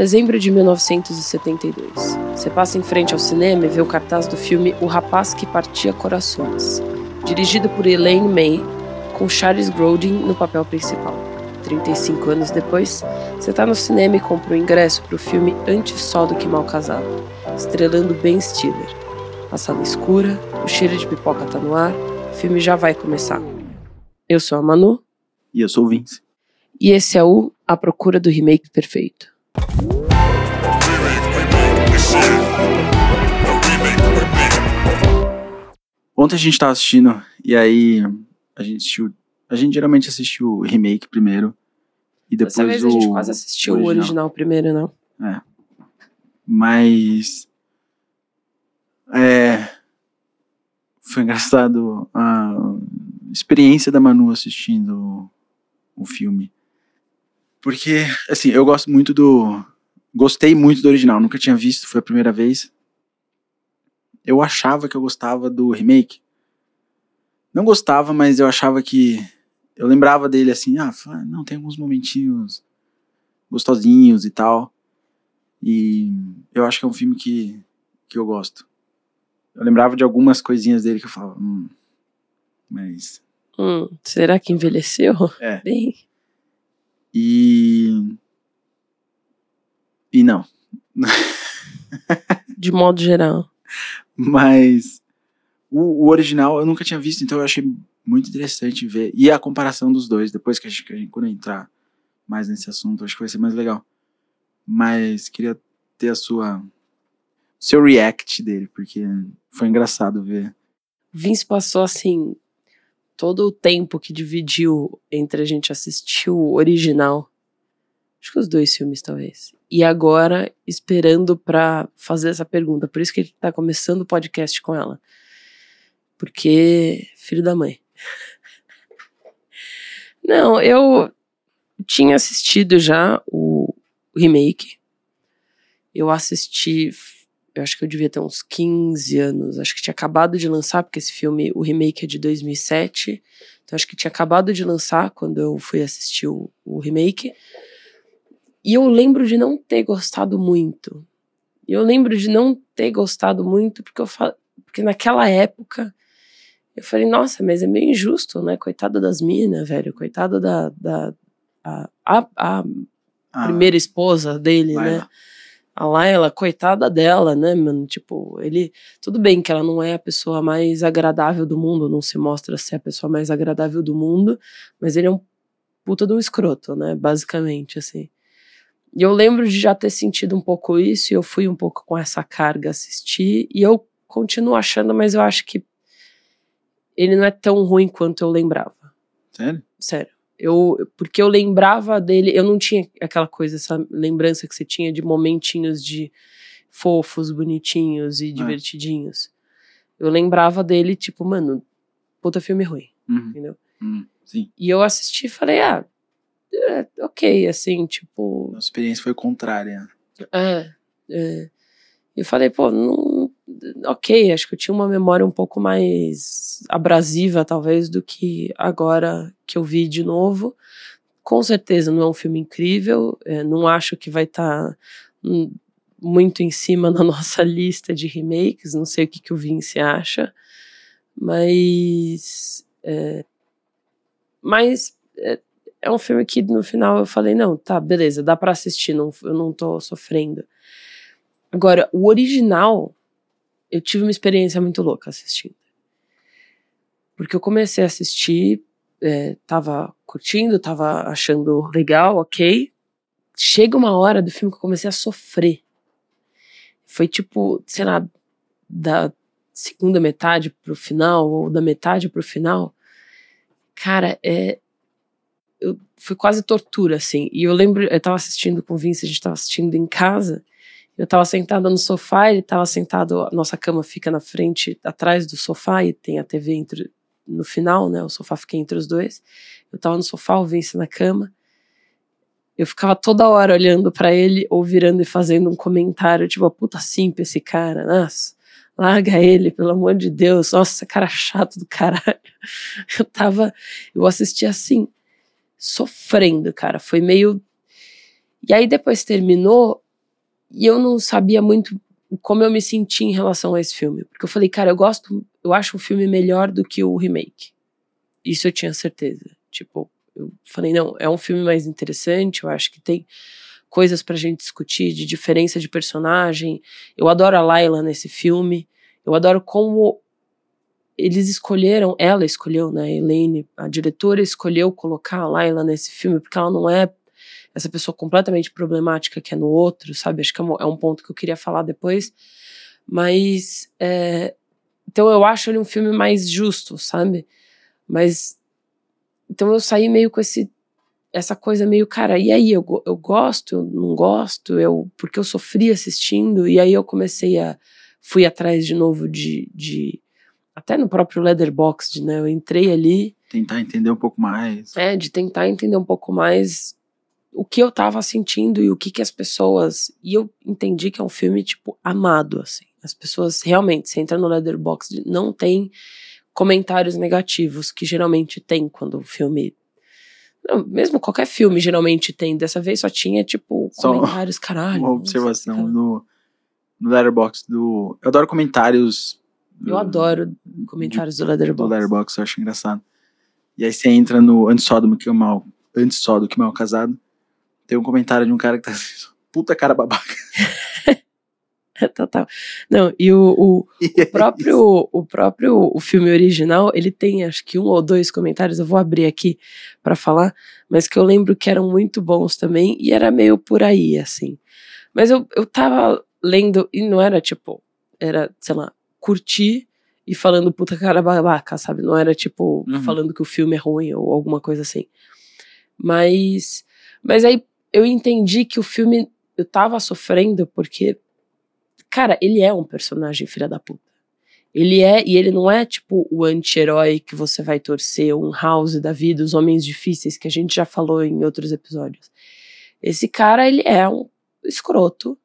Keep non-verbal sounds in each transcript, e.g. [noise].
Dezembro de 1972. Você passa em frente ao cinema e vê o cartaz do filme O Rapaz que Partia Corações, dirigido por Elaine May, com Charles Grodin no papel principal. 35 anos depois, você está no cinema e compra o ingresso para o filme Antes Só do Que Mal Casado, estrelando Ben Stiller. A sala escura, o cheiro de pipoca tá no ar, o filme já vai começar. Eu sou a Manu. E eu sou o Vince. E esse é o A Procura do Remake Perfeito. Ontem a gente tava assistindo e aí a gente assistiu. A gente geralmente assistiu o remake primeiro. E depois Dessa vez o a gente quase assistiu o original primeiro, não? É. Mas. É. Foi engraçado a experiência da Manu assistindo o filme. Porque, assim, eu gosto muito do. Gostei muito do original, nunca tinha visto, foi a primeira vez. Eu achava que eu gostava do remake. Não gostava, mas eu achava que. Eu lembrava dele assim, ah, não, tem alguns momentinhos gostosinhos e tal. E eu acho que é um filme que, que eu gosto. Eu lembrava de algumas coisinhas dele que eu falava, hum, mas. Hum, será que envelheceu? É. Bem. E. E não. [laughs] De modo geral. Mas o, o, original eu nunca tinha visto, então eu achei muito interessante ver. E a comparação dos dois, depois que a gente, que a gente quando entrar mais nesse assunto, acho que vai ser mais legal. Mas queria ter a sua. seu react dele, porque foi engraçado ver. Vince passou assim. Todo o tempo que dividiu entre a gente assistir o original. Acho que os dois filmes, talvez. E agora, esperando para fazer essa pergunta. Por isso que ele tá começando o podcast com ela. Porque, filho da mãe. [laughs] Não, eu tinha assistido já o remake. Eu assisti, eu acho que eu devia ter uns 15 anos. Acho que tinha acabado de lançar, porque esse filme, o remake é de 2007. Então acho que tinha acabado de lançar quando eu fui assistir o, o remake. E eu lembro de não ter gostado muito. E eu lembro de não ter gostado muito porque eu porque naquela época eu falei, nossa, mas é meio injusto, né? Coitada das minas, velho. Coitada da, da a, a, a ah, primeira esposa dele, né? Lá. A Laila, coitada dela, né, mano? Tipo, ele. Tudo bem que ela não é a pessoa mais agradável do mundo, não se mostra ser a pessoa mais agradável do mundo, mas ele é um puta de um escroto, né? Basicamente, assim. E eu lembro de já ter sentido um pouco isso, e eu fui um pouco com essa carga assistir, e eu continuo achando, mas eu acho que ele não é tão ruim quanto eu lembrava. Sério? Sério. Eu, porque eu lembrava dele, eu não tinha aquela coisa, essa lembrança que você tinha de momentinhos de fofos, bonitinhos e ah. divertidinhos. Eu lembrava dele, tipo, mano, puta filme ruim, uhum. entendeu? Uhum. Sim. E eu assisti e falei, ah, é, ok, assim, tipo. A experiência foi contrária. É. é. Eu falei, pô, não. Ok, acho que eu tinha uma memória um pouco mais abrasiva, talvez, do que agora que eu vi de novo. Com certeza não é um filme incrível, é, não acho que vai estar tá, muito em cima [laughs] na nossa lista de remakes, não sei o que, que o Vince acha, mas. É, mas é, é um filme que no final eu falei, não, tá, beleza, dá para assistir, não, eu não tô sofrendo. Agora, o original, eu tive uma experiência muito louca assistindo. Porque eu comecei a assistir, é, tava curtindo, tava achando legal, ok. Chega uma hora do filme que eu comecei a sofrer. Foi tipo, sei lá, da segunda metade pro final, ou da metade pro final. Cara, é, eu, foi quase tortura, assim. E eu lembro, eu tava assistindo com o Vince, a gente tava assistindo em casa. Eu tava sentada no sofá, ele tava sentado, a nossa cama fica na frente, atrás do sofá, e tem a TV entre, no final, né? O sofá fica entre os dois. Eu tava no sofá, o Vince na cama. Eu ficava toda hora olhando para ele, ou virando e fazendo um comentário, tipo, puta simpa esse cara, nossa larga ele, pelo amor de Deus, nossa, cara chato do caralho. [laughs] Eu tava, eu assisti assim, sofrendo, cara. Foi meio. E aí depois terminou, e eu não sabia muito como eu me senti em relação a esse filme. Porque eu falei, cara, eu gosto, eu acho um filme melhor do que o remake. Isso eu tinha certeza. Tipo, eu falei, não, é um filme mais interessante, eu acho que tem coisas pra gente discutir de diferença de personagem. Eu adoro a Layla nesse filme. Eu adoro como eles escolheram, ela escolheu, né, a Elaine, a diretora escolheu colocar a Layla nesse filme porque ela não é essa pessoa completamente problemática que é no outro, sabe? Acho que é um, é um ponto que eu queria falar depois. Mas. É, então eu acho ele um filme mais justo, sabe? Mas. Então eu saí meio com esse. Essa coisa meio, cara, e aí, eu, eu gosto, eu não gosto, eu, porque eu sofri assistindo, e aí eu comecei a. Fui atrás de novo de. de até no próprio Leatherbox, né? Eu entrei ali. Tentar entender um pouco mais. É, de tentar entender um pouco mais o que eu tava sentindo e o que que as pessoas. E eu entendi que é um filme, tipo, amado, assim. As pessoas realmente, você entra no Leatherbox, não tem comentários negativos, que geralmente tem quando o filme. Não, mesmo qualquer filme geralmente tem. Dessa vez só tinha, tipo, comentários, só caralho. Uma observação no, no Letterboxd do. Eu adoro comentários. Do, eu adoro comentários de, do Letterboxd. Do Letterboxd, eu acho engraçado. E aí você entra no Antes Só do que Mal. Antes Só do que Mal Casado. Tem um comentário de um cara que tá assim, puta cara babaca. [laughs] Total. Não, e o, o, [laughs] o próprio, o próprio o filme original, ele tem acho que um ou dois comentários, eu vou abrir aqui para falar, mas que eu lembro que eram muito bons também, e era meio por aí, assim. Mas eu, eu tava lendo, e não era tipo, era, sei lá, curtir e falando puta cara babaca, sabe? Não era tipo, uhum. falando que o filme é ruim ou alguma coisa assim. Mas, mas aí eu entendi que o filme eu tava sofrendo porque, cara, ele é um personagem filha da puta. Ele é, e ele não é tipo o anti-herói que você vai torcer, um House da vida, os homens difíceis, que a gente já falou em outros episódios. Esse cara, ele é um escroto.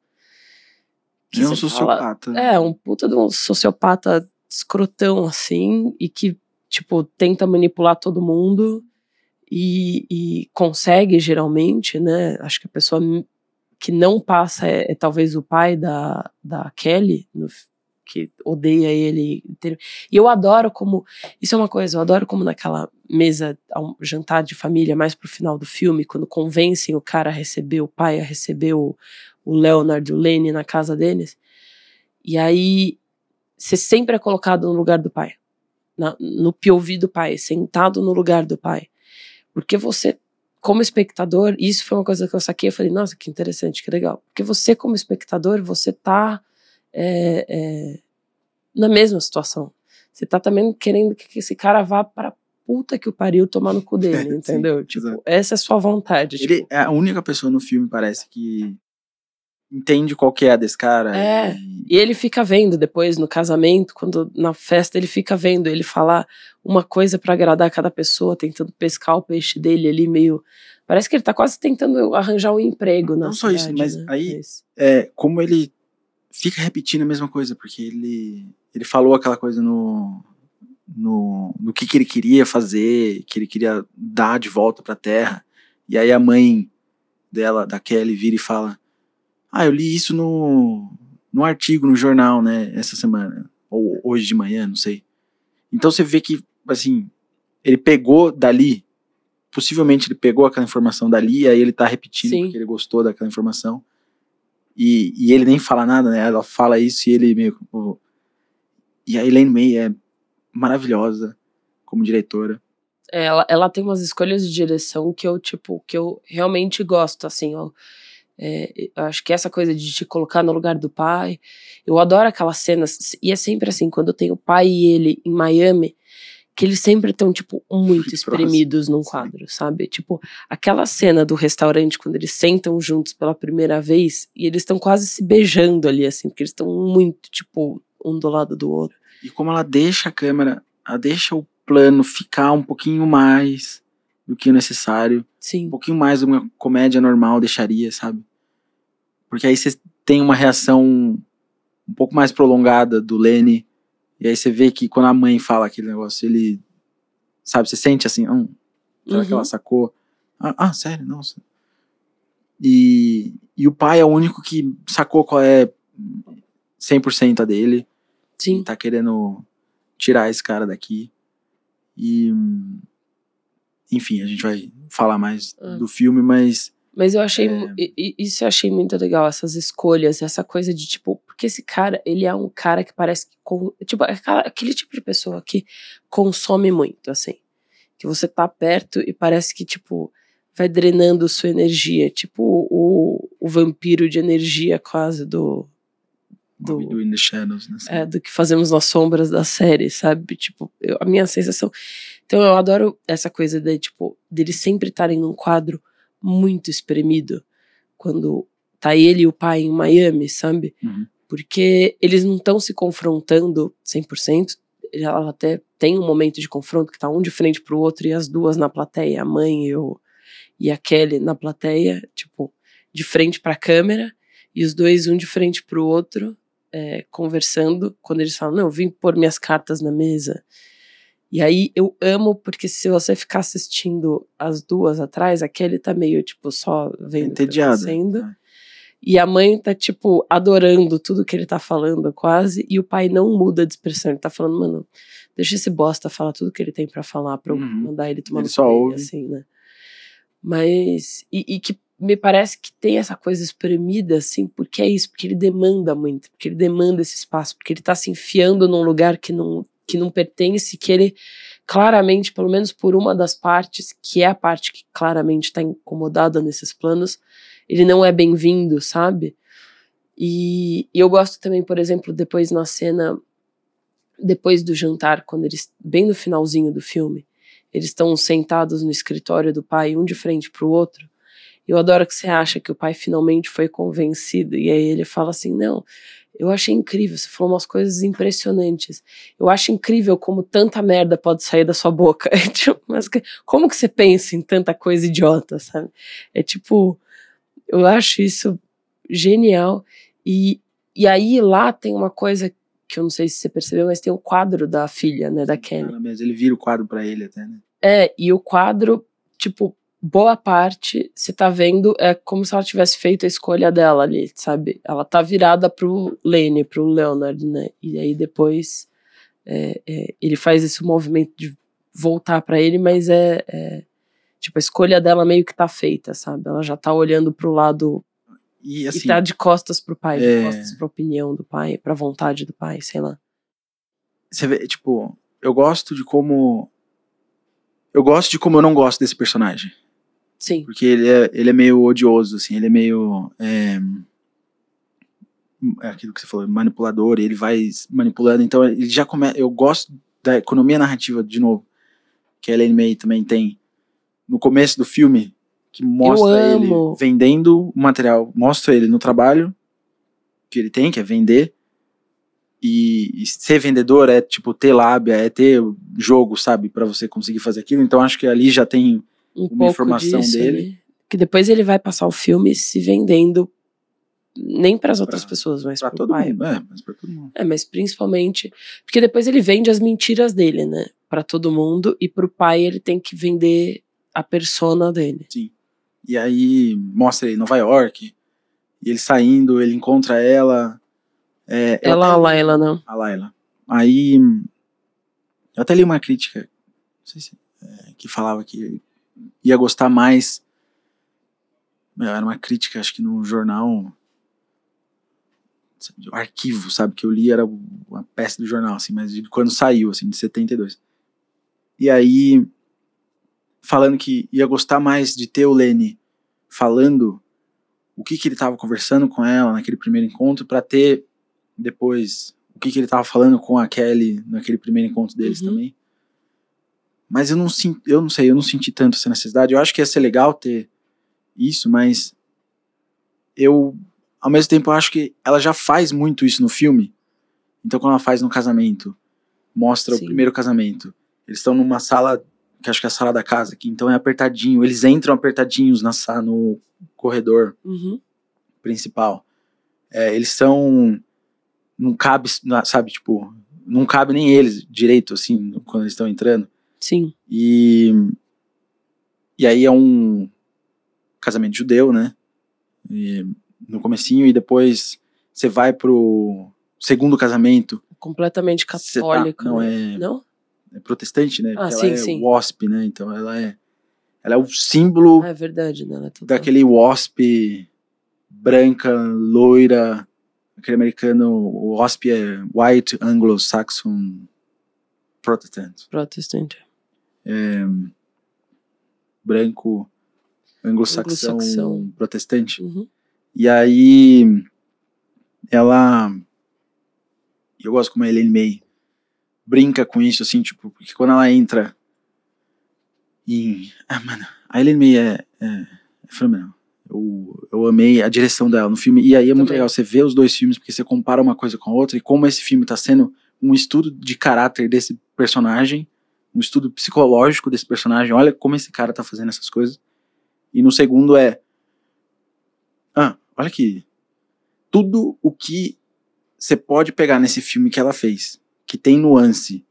Ele é um sociopata. Fala, é, um puta de um sociopata escrotão, assim, e que, tipo, tenta manipular todo mundo e, e, consegue geralmente, né? Acho que a pessoa que não passa é, é talvez o pai da, da Kelly, no, que odeia ele. E eu adoro como. Isso é uma coisa, eu adoro como naquela mesa, um jantar de família, mais pro final do filme, quando convencem o cara a receber, o pai a receber o, o Leonard o Lenny na casa deles. E aí você sempre é colocado no lugar do pai. Na, no POV do pai, sentado no lugar do pai. Porque você, como espectador, isso foi uma coisa que eu saquei, eu falei, nossa, que interessante, que legal. Porque você, como espectador, você tá é, é, na mesma situação. Você tá também querendo que esse cara vá para puta que o pariu tomar no cu dele, [laughs] entendeu? Sim, tipo, essa é a sua vontade. Ele tipo. é a única pessoa no filme, parece, que entende qual que é desse cara. É. E... e... ele fica vendo depois no casamento, quando na festa ele fica vendo ele falar uma coisa para agradar cada pessoa, tentando pescar o peixe dele ali meio parece que ele tá quase tentando arranjar um emprego Não só isso, mas né? aí é como ele fica repetindo a mesma coisa, porque ele ele falou aquela coisa no no, no que, que ele queria fazer, que ele queria dar de volta para a terra. E aí a mãe dela, da Kelly, vira e fala: ah, eu li isso no, no artigo, no jornal, né, essa semana. Ou hoje de manhã, não sei. Então você vê que, assim, ele pegou dali, possivelmente ele pegou aquela informação dali, e aí ele tá repetindo Sim. porque ele gostou daquela informação. E, e ele nem fala nada, né? Ela fala isso e ele meio. Tipo, e a Elaine May é maravilhosa como diretora. É, ela, ela tem umas escolhas de direção que eu, tipo, que eu realmente gosto, assim, ó. É, acho que essa coisa de te colocar no lugar do pai. Eu adoro aquelas cenas. E é sempre assim, quando tem o pai e ele em Miami, que eles sempre estão, tipo, muito espremidos num quadro, sabe? Tipo, aquela cena do restaurante, quando eles sentam juntos pela primeira vez e eles estão quase se beijando ali, assim, porque eles estão muito, tipo, um do lado do outro. E como ela deixa a câmera, ela deixa o plano ficar um pouquinho mais do que o necessário. Sim. Um pouquinho mais de uma comédia normal deixaria, sabe? Porque aí você tem uma reação um pouco mais prolongada do Lenny. E aí você vê que quando a mãe fala aquele negócio, ele. Sabe, você sente assim, hum, será uhum. que ela uhum. sacou? Ah, ah, sério, nossa. E, e o pai é o único que sacou qual é 100% a dele. Sim. Tá querendo tirar esse cara daqui. E. Enfim, a gente vai falar mais Ah. do filme, mas. Mas eu achei. É. Isso eu achei muito legal, essas escolhas, essa coisa de tipo. Porque esse cara, ele é um cara que parece que. Tipo, é aquele tipo de pessoa que consome muito, assim. Que você tá perto e parece que, tipo, vai drenando sua energia. Tipo o, o vampiro de energia quase do. Do, Do, do In the Shadows, né? é, do que fazemos nas sombras da série, sabe? Tipo, eu- a minha sensação. Então eu adoro essa coisa de, tipo, deles sempre estarem num quadro muito espremido. Quando tá ele e o pai em Miami, sabe? Uhum. Porque eles não estão se confrontando 100%. Ela até tem um momento de confronto que tá um de frente pro outro e as duas na plateia, a mãe e, o, e a Kelly na plateia, tipo, de frente pra câmera, e os dois um de frente pro outro, é, conversando, quando eles falam, não, eu vim pôr minhas cartas na mesa. E aí eu amo, porque se você ficar assistindo as duas atrás, a Kelly tá meio, tipo, só vendo o que tá acontecendo. E a mãe tá, tipo, adorando tudo que ele tá falando, quase. E o pai não muda de expressão. Ele tá falando, mano, deixa esse bosta falar tudo que ele tem pra falar, pra eu Uhum. mandar ele tomar Ele só ouve. assim, né? Mas. E, e que me parece que tem essa coisa espremida, assim, porque é isso, porque ele demanda muito, porque ele demanda esse espaço, porque ele tá se enfiando num lugar que não, que não pertence, que ele claramente, pelo menos por uma das partes, que é a parte que claramente tá incomodada nesses planos, ele não é bem-vindo, sabe? E, e eu gosto também, por exemplo, depois na cena, depois do jantar, quando eles, bem no finalzinho do filme, eles estão sentados no escritório do pai, um de frente pro outro. Eu adoro que você acha que o pai finalmente foi convencido, e aí ele fala assim: não, eu achei incrível, você falou umas coisas impressionantes. Eu acho incrível como tanta merda pode sair da sua boca. [laughs] É tipo, mas como que você pensa em tanta coisa idiota, sabe? É tipo, eu acho isso genial. E, e aí lá tem uma coisa que eu não sei se você percebeu, mas tem o quadro da filha, né, da Kelly. Ela mesmo, Ele vira o quadro pra ele até, né? É, e o quadro, tipo, boa parte, você tá vendo, é como se ela tivesse feito a escolha dela ali, sabe? Ela tá virada pro Lane, pro Leonard, né? E aí depois é, é, ele faz esse movimento de voltar pra ele, mas é, é, Tipo, a escolha dela meio que tá feita, sabe? Ela já tá olhando pro lado E assim, e tá de costas pro pai, é- de costas pra opinião do pai, pra vontade do pai, sei lá. você vê, tipo, eu gosto de como. Eu gosto de como eu não gosto desse personagem. Sim. Porque ele é, ele é meio odioso, assim, ele é meio. É, é aquilo que você falou, manipulador, ele vai manipulando. Então ele já começa. Eu gosto da economia narrativa, de novo, que a Ellen May também tem no começo do filme, que mostra ele vendendo o material, mostra ele no trabalho que ele tem, que é vender. E, e ser vendedor é tipo ter lábia, é ter jogo, sabe, Pra você conseguir fazer aquilo. Então acho que ali já tem Um Uma pouco informação disso dele. Que depois ele vai passar o filme se vendendo nem para as outras pessoas, mas pra pro todo pai. mundo. É, mas todo mundo. É, mas principalmente porque depois ele vende as mentiras dele, né, Pra todo mundo e pro pai ele tem que vender a persona dele. E aí mostra ele em Nova York, e ele saindo, ele encontra ela. É, Ela, até a Laila, não. a Laila. Aí eu até li uma crítica, não sei se, é, que falava que ia gostar mais. Meu, Era uma crítica, acho que no jornal. O arquivo, sabe? Que eu li era uma peça do jornal, assim, mas de quando saiu, assim, de 72. E aí, falando que ia gostar mais de ter o Lenny falando o que, que ele estava conversando com ela naquele primeiro encontro, para ter depois o que, que ele tava falando com a Kelly naquele primeiro encontro deles Uhum. também. Mas eu não, sin- eu não sei, eu não senti tanto essa necessidade. Eu acho que ia ser legal ter isso, mas eu, ao mesmo tempo, eu acho que ela já faz muito isso no filme. Então, quando ela faz no casamento, mostra Sim. o primeiro casamento. Eles estão numa sala, que acho que é a sala da casa, que então é apertadinho. Eles entram apertadinhos na sala, no corredor Uhum. principal. É, eles são. Não cabe, sabe, tipo, não cabe nem eles direito, assim, quando eles estão entrando. Sim. E. E aí é um casamento judeu, né? E no comecinho e depois você vai pro segundo casamento. Completamente tá- católico. não, né? é, Não? é protestante, né? Ah, sim, ela é sim. wasp, né? Então ela é, ela é o símbolo Ah, é verdade, né? É daquele wasp branca, loira, aquele americano, o wasp é White Anglo-Saxon Protestant. Protestante. branco anglo-saxão Anglo-saxão. protestante. Uhum. E aí ela eu gosto como a Elaine May brinca com isso assim, tipo, porque quando ela entra em ah, mano, a Elaine May é, é, é fenomenal. Eu, eu amei a direção dela no filme. E aí é muito Também. legal você ver os dois filmes, porque você compara uma coisa com a outra, e como esse filme tá sendo um estudo de caráter desse personagem, um estudo psicológico desse personagem. Olha como esse cara tá fazendo essas coisas. E no segundo é. Ah, olha aqui. Tudo o que você pode pegar nesse filme que ela fez, que tem nuance,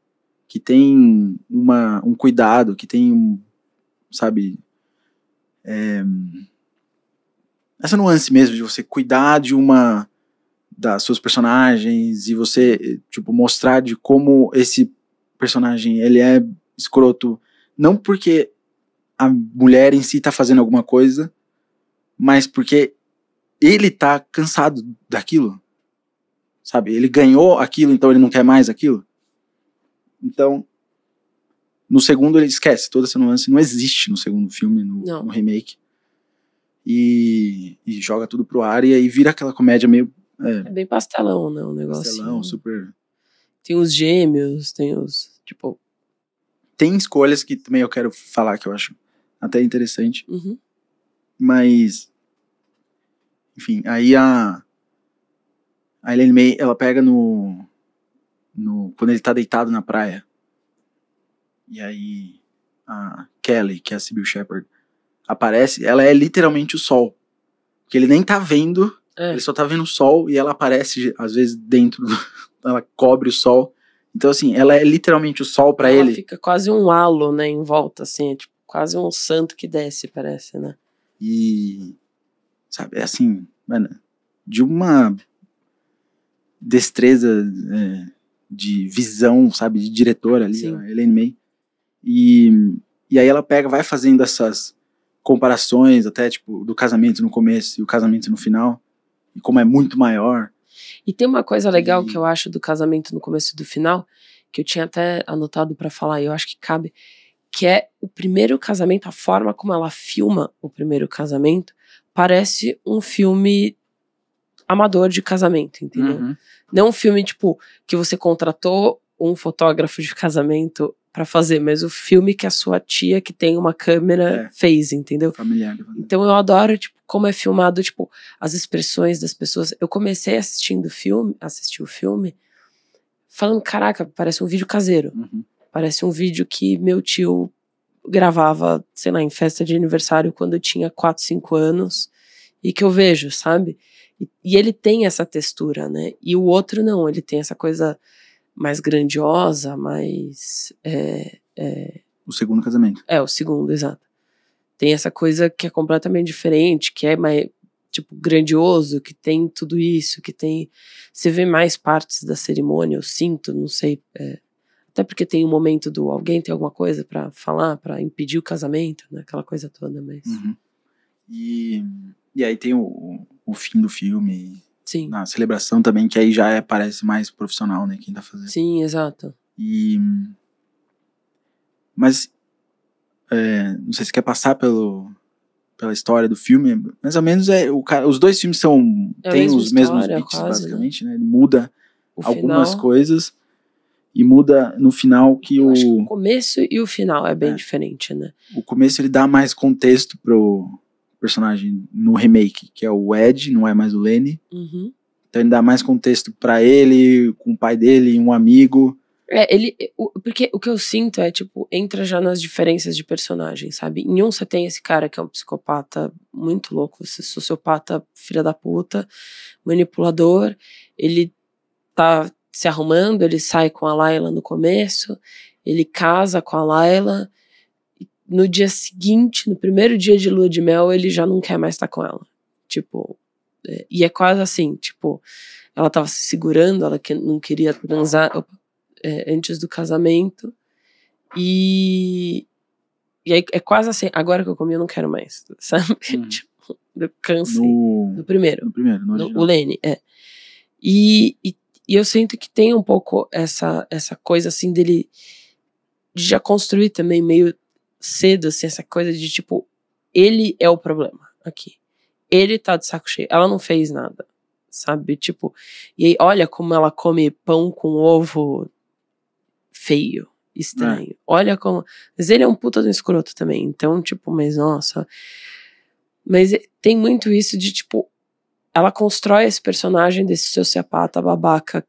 que tem uma, um cuidado, que tem um. Sabe. é, essa nuance mesmo de você cuidar de uma das suas personagens e você tipo mostrar de como esse personagem ele é escroto não porque a mulher em si tá fazendo alguma coisa mas porque ele tá cansado daquilo sabe ele ganhou aquilo então ele não quer mais aquilo então no segundo ele esquece toda essa nuance não existe no segundo filme no, no remake e, e joga tudo pro ar e aí vira aquela comédia meio é, É bem pastelão, né? O negócio. pastelão, super Tem os gêmeos, tem os. Tipo. tem escolhas que também eu quero falar que eu acho até interessante, uhum. mas enfim, aí a a Elaine May, ela pega no no quando ele tá deitado na praia. E aí a Kelly, que é a Sybil Shepherd, aparece, ela é literalmente o sol. Que ele nem tá vendo, É. ele só tá vendo o sol e ela aparece às vezes dentro do, ela cobre o sol. Então assim, ela é literalmente o sol pra Ela ele. fica quase um halo, né? Em volta, assim. É tipo quase um santo que desce, parece, né? E, sabe, é assim, mano, de uma destreza é, de visão, sabe, de diretora ali, Sim. a Elaine May. E, e aí ela pega, vai fazendo essas comparações, até, tipo, do casamento no começo e o casamento no final, e como é muito maior. E tem uma coisa legal E- que eu acho do casamento no começo e do final, que eu tinha até anotado pra falar, e eu acho que cabe, que é o primeiro casamento, a forma como ela filma o primeiro casamento, parece um filme amador de casamento, entendeu? Uhum. Não um filme, tipo, que você contratou um fotógrafo de casamento pra fazer, mas o filme que a sua tia, que tem uma câmera, É. fez, entendeu? Familiar. Então eu adoro, tipo, como é filmado, tipo, as expressões das pessoas. Eu comecei assistindo o filme, assistir o filme, falando, caraca, parece um vídeo caseiro. Uhum. Parece um vídeo que meu tio gravava, sei lá, em festa de aniversário quando eu tinha 4, 5 anos e que eu vejo, sabe? E, e ele tem essa textura, né? E o outro não, ele tem essa coisa mais grandiosa, mais. É, é, O segundo casamento. é, o segundo, exato. Tem essa coisa que é completamente diferente, que é mais, tipo, grandioso, que tem tudo isso, que tem. Você vê mais partes da cerimônia, eu sinto, não sei. é, até porque tem um momento do alguém tem alguma coisa pra falar, pra impedir o casamento, né? Aquela coisa toda, mas. Uhum. E, e aí tem o, o fim do filme, Sim. na celebração também, que aí já é, parece mais profissional, né, quem tá fazendo. Sim, exato. E. Mas. é, não sei se quer passar pelo, pela história do filme. Mais ou menos é. O, cara- os dois filmes são. É mesma os mesmos história, beats, quase, basicamente, né? Ele muda O algumas final, coisas. E muda no final que eu o, que o começo e o final é bem É. diferente, né? o começo ele dá mais contexto pro personagem no remake, que é o Ed, não é mais o Lenny. Uhum. Então ele dá mais contexto pra ele, com o pai dele, um amigo. É, ele. o- porque o que eu sinto é, tipo, entra já nas diferenças de personagem, sabe? Em um você tem esse cara que é um psicopata muito louco, esse sociopata, filha da puta, manipulador. Ele tá se arrumando, ele sai com a Layla no começo, ele casa com a Layla. No dia seguinte, no primeiro dia de lua de mel, ele já não quer mais estar com ela. Tipo, É, e é quase assim, tipo, ela tava se segurando, ela que não queria transar opa, é, antes do casamento. E, e aí é quase assim, agora que eu comi, eu não quero mais, sabe? Hum. [laughs] tipo, eu cansei. No, Do primeiro. no primeiro, no No- o Lenny, é. E, e, e eu sinto que tem um pouco essa, essa coisa assim dele de já construir também meio cedo, assim, essa coisa de tipo, ele é o problema aqui. Ele tá de saco cheio. Ela não fez nada, sabe? Tipo, e aí olha como ela come pão com ovo feio, estranho. Olha como. Mas ele é um puta do escroto também. Então, tipo, mas nossa. Mas é- tem muito isso de, tipo, ela constrói esse personagem desse sociopata babaca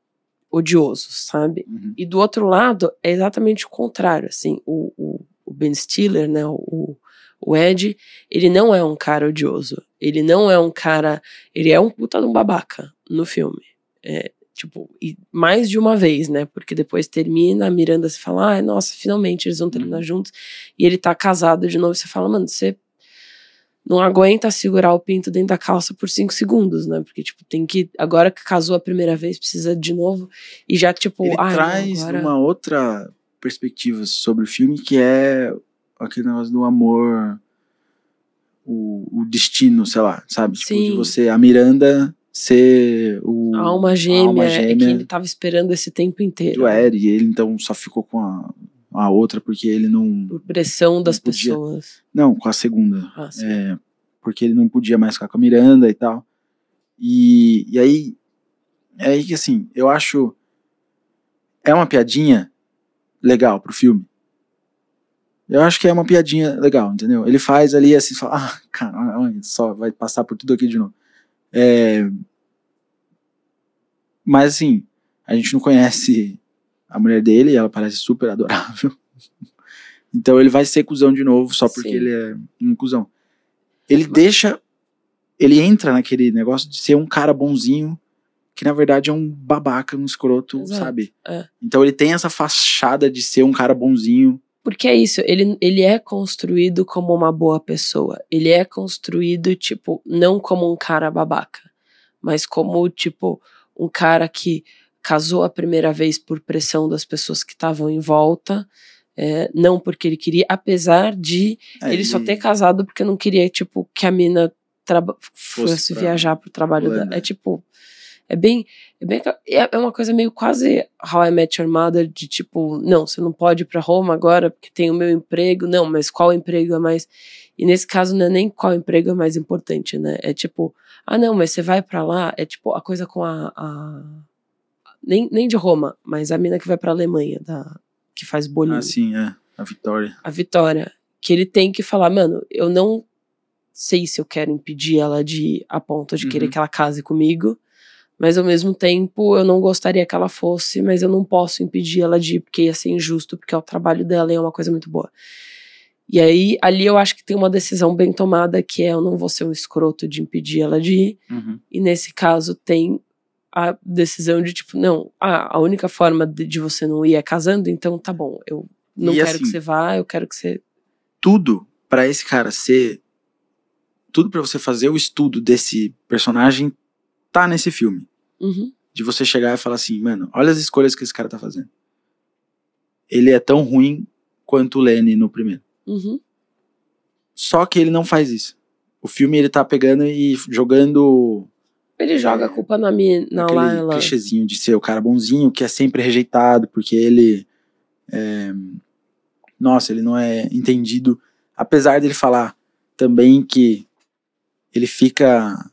odioso, sabe? Uhum. E do outro lado, é exatamente o contrário, assim, o, o, o Ben Stiller, né, o, o Ed, ele não é um cara odioso, ele não é um cara, ele é um puta de um babaca no filme, é, tipo, e mais de uma vez, né, porque depois termina, a Miranda se fala, ai, nossa, finalmente eles vão terminar juntos, e ele tá casado de novo, você fala, mano, você não aguenta segurar o pinto dentro da calça por cinco segundos, né? Porque, tipo, tem que. Agora que casou a primeira vez, precisa de novo. E já, tipo, Ele ai, não, traz agora... uma outra perspectiva sobre o filme que é aquele negócio do amor, o, o destino, sei lá, sabe? Tipo, de Sim. você, a Miranda ser o. A alma gêmea, alma é que gêmea ele tava esperando esse tempo inteiro. do Ed, e ele então só ficou com a, a outra porque ele não. Por pressão das podia. pessoas. Não, com a segunda. Ah. É, porque ele não podia mais ficar com a Miranda e tal. E, e aí, é aí que assim, eu acho. É uma piadinha legal pro filme. Eu acho que é uma piadinha legal, entendeu? Ele faz ali assim, fala, ah, cara, olha só, vai passar por tudo aqui de novo. É, mas assim, a gente não conhece a mulher dele, ela parece super adorável. [laughs] Então ele vai ser cuzão de novo só porque Sim. ele é um cuzão. Ele deixa. Ele entra naquele negócio de ser um cara bonzinho, que na verdade é um babaca, um escroto, Exato, sabe? é. Então ele tem essa fachada de ser um cara bonzinho. Porque é isso, ele, ele é construído como uma boa pessoa. Ele é construído, tipo, não como um cara babaca, mas como, tipo, um cara que casou a primeira vez por pressão das pessoas que estavam em volta, é, não porque ele queria, apesar de É, ele só ter casado porque não queria, tipo, que a mina fosse pra viajar pro trabalho dela. Holanda. É tipo. É bem. É, bem, é é uma coisa meio quase How I Met Your Mother, de tipo, não, você não pode ir pra Roma agora porque tem o meu emprego. Não, mas qual emprego é mais. E nesse caso não é nem qual emprego é mais importante, né? É tipo, ah, não, mas você vai pra lá. É tipo a coisa com a. a- nem, nem de Roma, mas a mina que vai pra Alemanha, da, que faz bolinho Assim, é. A Vitória. a Vitória, que ele tem que falar, mano, eu não sei se eu quero impedir ela de ir a ponto de querer Uhum. que ela case comigo, mas ao mesmo tempo eu não gostaria que ela fosse, mas eu não posso impedir ela de ir porque ia ser injusto, porque é o trabalho dela e é uma coisa muito boa. E aí, ali eu acho que tem uma decisão bem tomada, que é eu não vou ser um escroto de impedir ela de ir, Uhum. e nesse caso tem a decisão de tipo, não, ah, a única forma de, de você não ir é casando, então tá bom, eu não E quero assim- que você vá, eu quero que você Tudo pra esse cara ser. Tudo pra você fazer o estudo desse personagem tá nesse filme. Uhum. De você chegar e falar assim, mano, olha as escolhas que esse cara tá fazendo. Ele é tão ruim quanto o Lenny no primeiro. Uhum. Só que ele não faz isso. O filme ele tá pegando e jogando Ele joga a culpa na minha, na Laila. clichêzinho de ser o cara bonzinho, que é sempre rejeitado, porque ele. é, nossa, ele não é entendido. Apesar dele falar também que ele fica.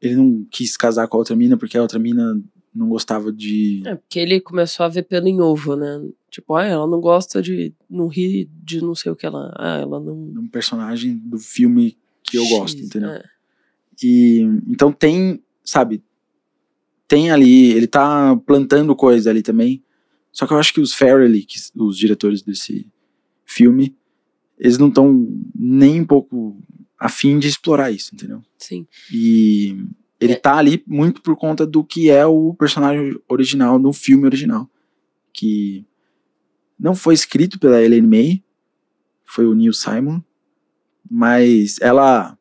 Ele não quis casar com a outra mina porque a outra mina não gostava de. É, porque ele começou a ver pelo em ovo, né? Tipo, ah, ela não gosta de. não ri de não sei o que ela. Ah, ela não. de um personagem do filme que eu X, gosto, entendeu? é. E então tem, sabe, tem ali, ele tá plantando coisa ali também. Só que eu acho que os Farrelly, que os diretores desse filme, eles não estão nem um pouco afim de explorar isso, entendeu? Sim. E ele É. tá ali muito por conta do que é o personagem original no filme original, que não foi escrito pela Elaine May, foi o Neil Simon, mas ela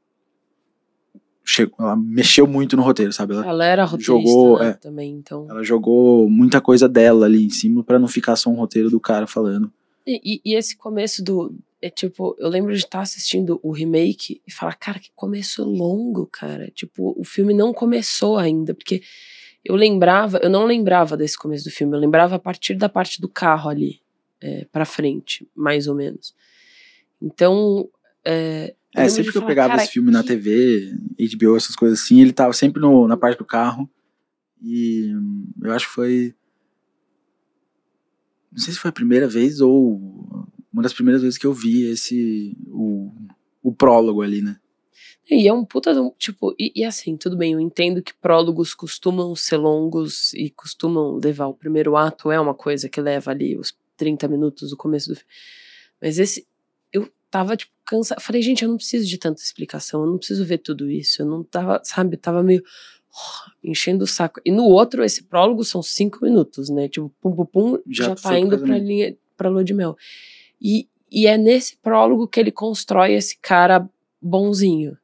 chegou, ela mexeu muito no roteiro, sabe? Ela, Ela era roteirista jogou, né, é. também, então. ela jogou muita coisa dela ali em cima pra não ficar só um roteiro do cara falando. E, e- e esse começo do. É tipo, eu lembro de estar assistindo o remake e falar, cara, que começo longo, cara. Tipo, o filme não começou ainda, porque eu lembrava, eu não lembrava desse começo do filme, eu lembrava a partir da parte do carro ali, é, pra frente, mais ou menos. Então. É, eu É, sempre que eu falar, pegava cara, esse filme na que- TV, HBO, essas coisas assim, ele tava sempre no, na parte do carro. E hum, eu acho que foi. Não sei se foi a primeira vez ou uma das primeiras vezes que eu vi esse. O, o prólogo ali, né? E é um puta de um, tipo, e, e assim, tudo bem, eu entendo que prólogos costumam ser longos e costumam levar o primeiro ato, é uma coisa que leva ali os 30 minutos do começo do filme. Mas esse, eu tava, tipo, cansado. Falei, gente, eu não preciso de tanta explicação, eu não preciso ver tudo isso. Eu não tava, sabe, tava meio oh, [sighs] enchendo o saco. E no outro, esse prólogo são cinco minutos, né? Tipo, pum, pum, pum, Já já, tá indo pra casamento. linha, pra lua de mel. E, e é nesse prólogo que ele constrói esse cara bonzinho.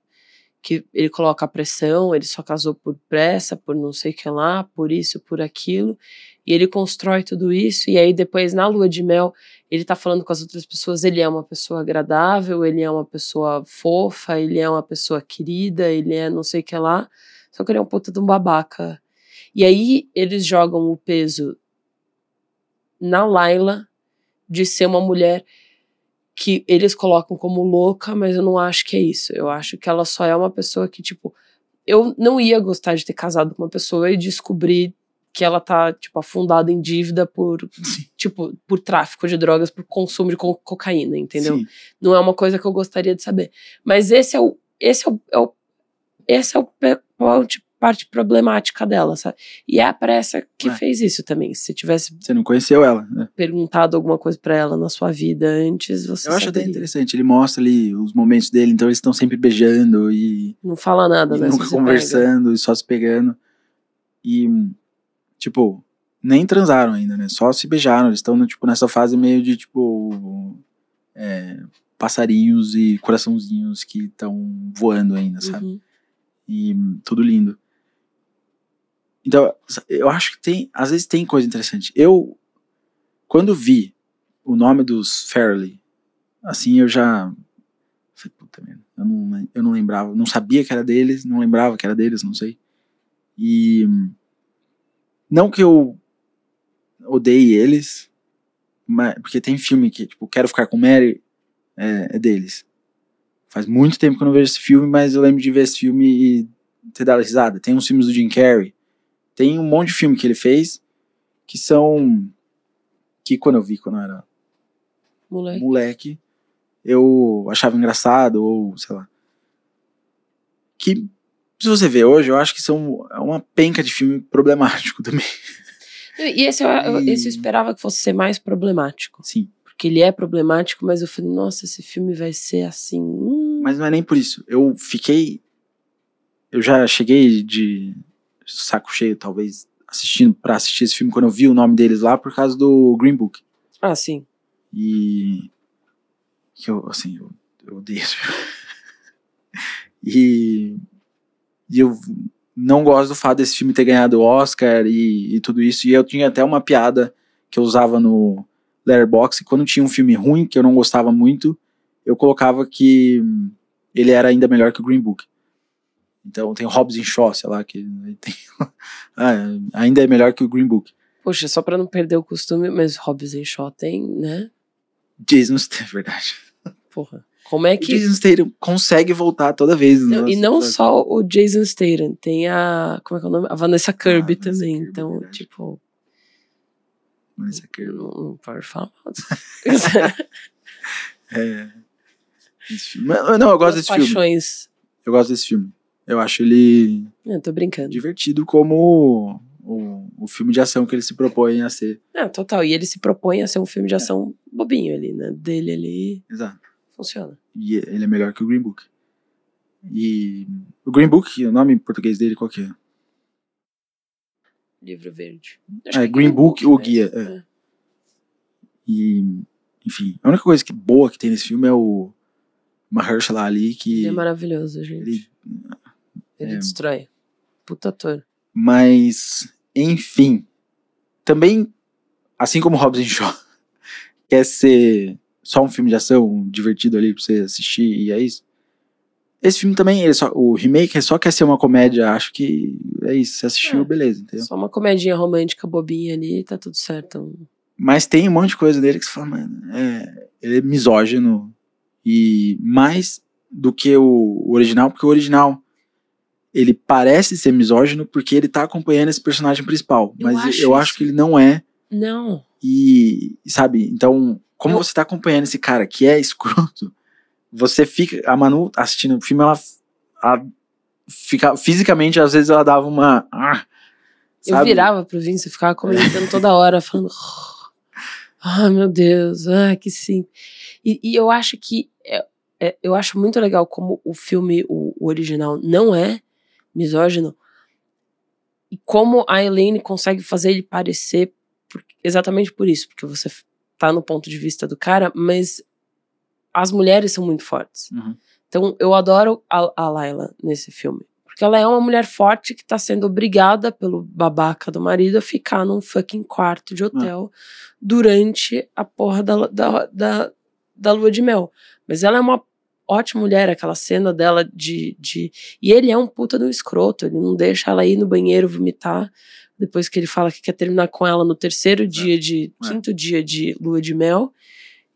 Que ele coloca a pressão, ele só casou por pressa, por não sei o que lá, por isso, por aquilo. E ele constrói tudo isso, e aí depois, na lua de mel, ele tá falando com as outras pessoas, ele é uma pessoa agradável, ele é uma pessoa fofa, ele é uma pessoa querida, ele é não sei o que lá. Só que ele é um puta de um babaca. E aí eles jogam o peso na Laila de ser uma mulher que eles colocam como louca, mas eu não acho que é isso. Eu acho que ela só é uma pessoa que, tipo, eu não ia gostar de ter casado com uma pessoa e descobrir que ela tá, tipo, afundada em dívida por, tipo, por tráfico de drogas, por consumo de co- cocaína, entendeu? Sim. Não é uma coisa que eu gostaria de saber. Mas esse é o, esse é o, é o esse é o pe- parte, problemática dela, sabe? E é a pressa que É. fez isso também. Se você tivesse Você não conheceu ela, né? perguntado alguma coisa pra ela na sua vida antes, você Eu acho até interessante. Ele mostra ali os momentos dele, então eles estão sempre beijando e, Não fala nada, né? nunca conversando e só se pegando. E, tipo, nem transaram ainda, né? Só se beijaram. Eles estão, tipo, nessa fase meio de, tipo, é, passarinhos e coraçãozinhos que estão voando ainda, pega. sabe? Uhum. e tudo lindo. Então, eu acho que tem, às vezes tem coisa interessante. Eu, quando vi o nome dos Fairley, assim, eu já puta merda, eu não, eu não lembrava, não sabia que era deles, não lembrava que era deles, não sei. E não que eu odeie eles, mas, porque tem filme que, tipo, Quero Ficar com Mary, é, é deles. Faz muito tempo que eu não vejo esse filme, mas eu lembro de ver esse filme e ter dado risada. Tem uns filmes do Jim Carrey. Tem um monte de filme que ele fez que são. que quando eu vi, quando eu era Moleque. moleque, eu achava engraçado, ou sei lá. Que, se você ver hoje, eu acho que são é uma penca de filme problemático [laughs] também. E esse eu, eu- E- esse eu esperava que fosse ser mais problemático. Sim. Porque ele é problemático, mas eu falei, nossa, esse filme vai ser assim. hum. Mas não é nem por isso. Eu fiquei. Eu já cheguei de saco cheio, talvez, assistindo para assistir esse filme quando eu vi o nome deles lá por causa do Green Book. Ah, sim. E. Que eu, assim, eu, eu odeio esse filme. [laughs] e. E eu não gosto do fato desse filme ter ganhado o Oscar e, e tudo isso. E eu tinha até uma piada que eu usava no Letterboxd. Quando tinha um filme ruim que eu não gostava muito, eu colocava que ele era ainda melhor que o Green Book. Então tem o Hobbs Shaw, sei lá, que tem, [laughs] Ah, ainda é melhor que o Green Book. Poxa, só pra não perder o costume, mas Hobbs Shaw tem, né? Jason Statham, é [laughs] verdade. Porra. Como é O que. Jason Statham consegue voltar toda vez. Não, e não só o Jason Statham, tem a. Como é que é o nome? A Vanessa Kirby Vanessa também. Kirby, então, verdade. tipo. Vanessa Kirby. Não, não pode falar. [laughs] É. Filme- Mas, Não, eu gosto desse filme. paixões. Eu gosto desse filme. Eu acho ele Não, tô brincando. divertido como o, o filme de ação que ele se propõe a ser. É, total. E ele se propõe a ser um filme de ação bobinho ali, né? Dele ali Exato. funciona. E ele é melhor que o Green Book. E o Green Book, o nome em português dele qual que é? Livro verde. É, Green Book, o né? guia, é. E, enfim, a única coisa que boa que tem nesse filme é o Mahershala Ali, que Ele é maravilhoso, gente. ele Ele É. destrói. Puta ator. Mas, enfim. Também, assim como Hobbs and Shaw [laughs] quer ser só um filme de ação divertido ali pra você assistir e é isso. Esse filme também, ele só, o remake só quer ser uma comédia, acho que é isso. Você assistiu, É. beleza, entendeu? Só uma comedinha romântica bobinha ali, tá tudo certo. Mas tem um monte de coisa dele que você fala, mano, é, ele é misógino e mais do que o original, porque o original ele parece ser misógino porque ele tá acompanhando esse personagem principal, Eu mas acho eu acho que ele não é Não. e sabe, então como Eu- você tá acompanhando esse cara que é escroto, [laughs] você fica a Manu assistindo o filme ela, ela fica fisicamente às vezes ela dava uma ah, Eu virava pro Vince e ficava comentando toda hora, falando. Ah, meu Deus, ah, que sim. E, e eu acho que. é- é- eu acho muito legal como o filme, o, o original, não é misógino. E como a Elaine consegue fazer ele parecer por- exatamente por isso, porque você tá no ponto de vista do cara, mas as mulheres são muito fortes. Uhum. Então, eu adoro a, a Layla nesse filme. Porque ela é uma mulher forte que tá sendo obrigada pelo babaca do marido a ficar num fucking quarto de hotel durante a porra da, da, da, da lua de mel. Mas ela é uma ótima mulher, aquela cena dela de, de. E ele é um puta do escroto, ele não deixa ela ir no banheiro vomitar. Depois que ele fala que quer terminar com ela no terceiro dia de. É. quinto dia de lua de mel.